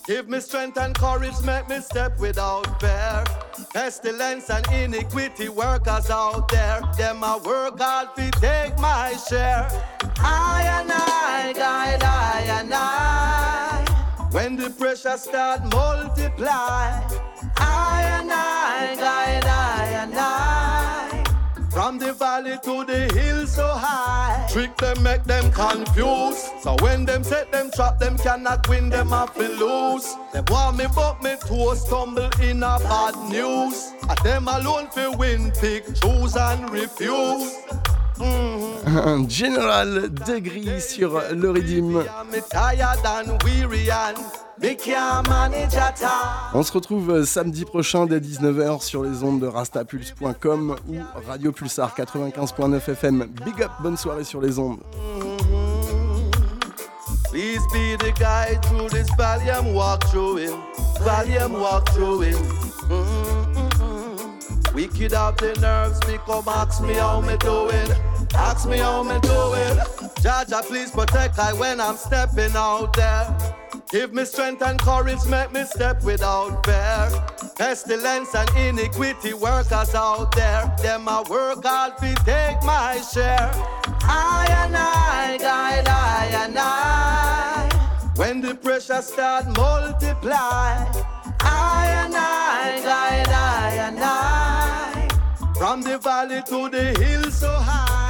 [SPEAKER 31] Give me strength and courage, make me step without fear. Pestilence and iniquity workers out there. Them I work hard to take my share. I and I, guide I and I. When the pressure start multiply. I and I, guide. From the valley to the hill so high. Trick them, make them confused. So when them set them trap, them cannot win, them have to lose. Them want me, but me toes stumble in a bad news. And them alone fi win, pick, choose and refuse. Mm-hmm.
[SPEAKER 4] Un General Degree sur le Redeem. On se retrouve euh, samedi prochain dès 19h sur les ondes de rastapulse.com ou Radio Pulsar 95.9 FM. Big up, bonne soirée sur les ondes.
[SPEAKER 31] Please be the guide through this valley I'm walk through it. Valley I'm walk through it. Mm-mm-mm. Wicked out the nerves, up, ask me how me doing. Ask me how me doing. Jaja, please protect I when I'm stepping out there. Give me strength and courage, make me step without fear. Pestilence and iniquity workers out there. Them I work hard to take my share. I and I, guide I and I. When the pressure start multiply, I and I, guide I and I, from the valley to the hill so high.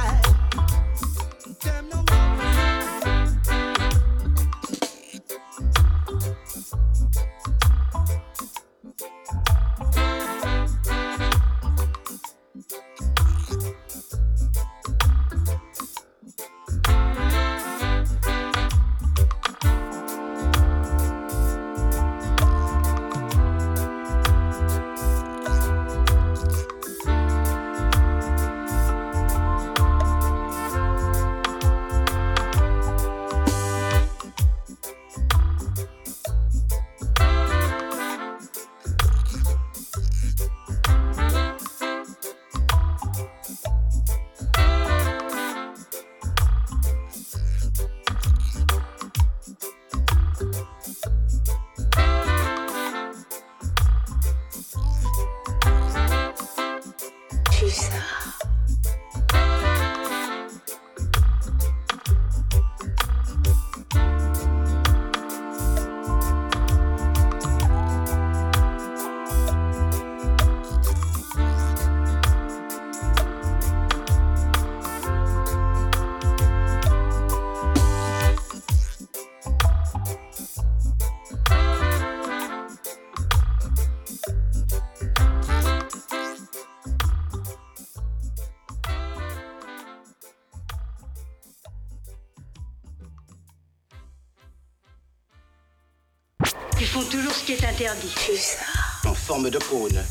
[SPEAKER 32] interdit.
[SPEAKER 33] Plus En forme de cône.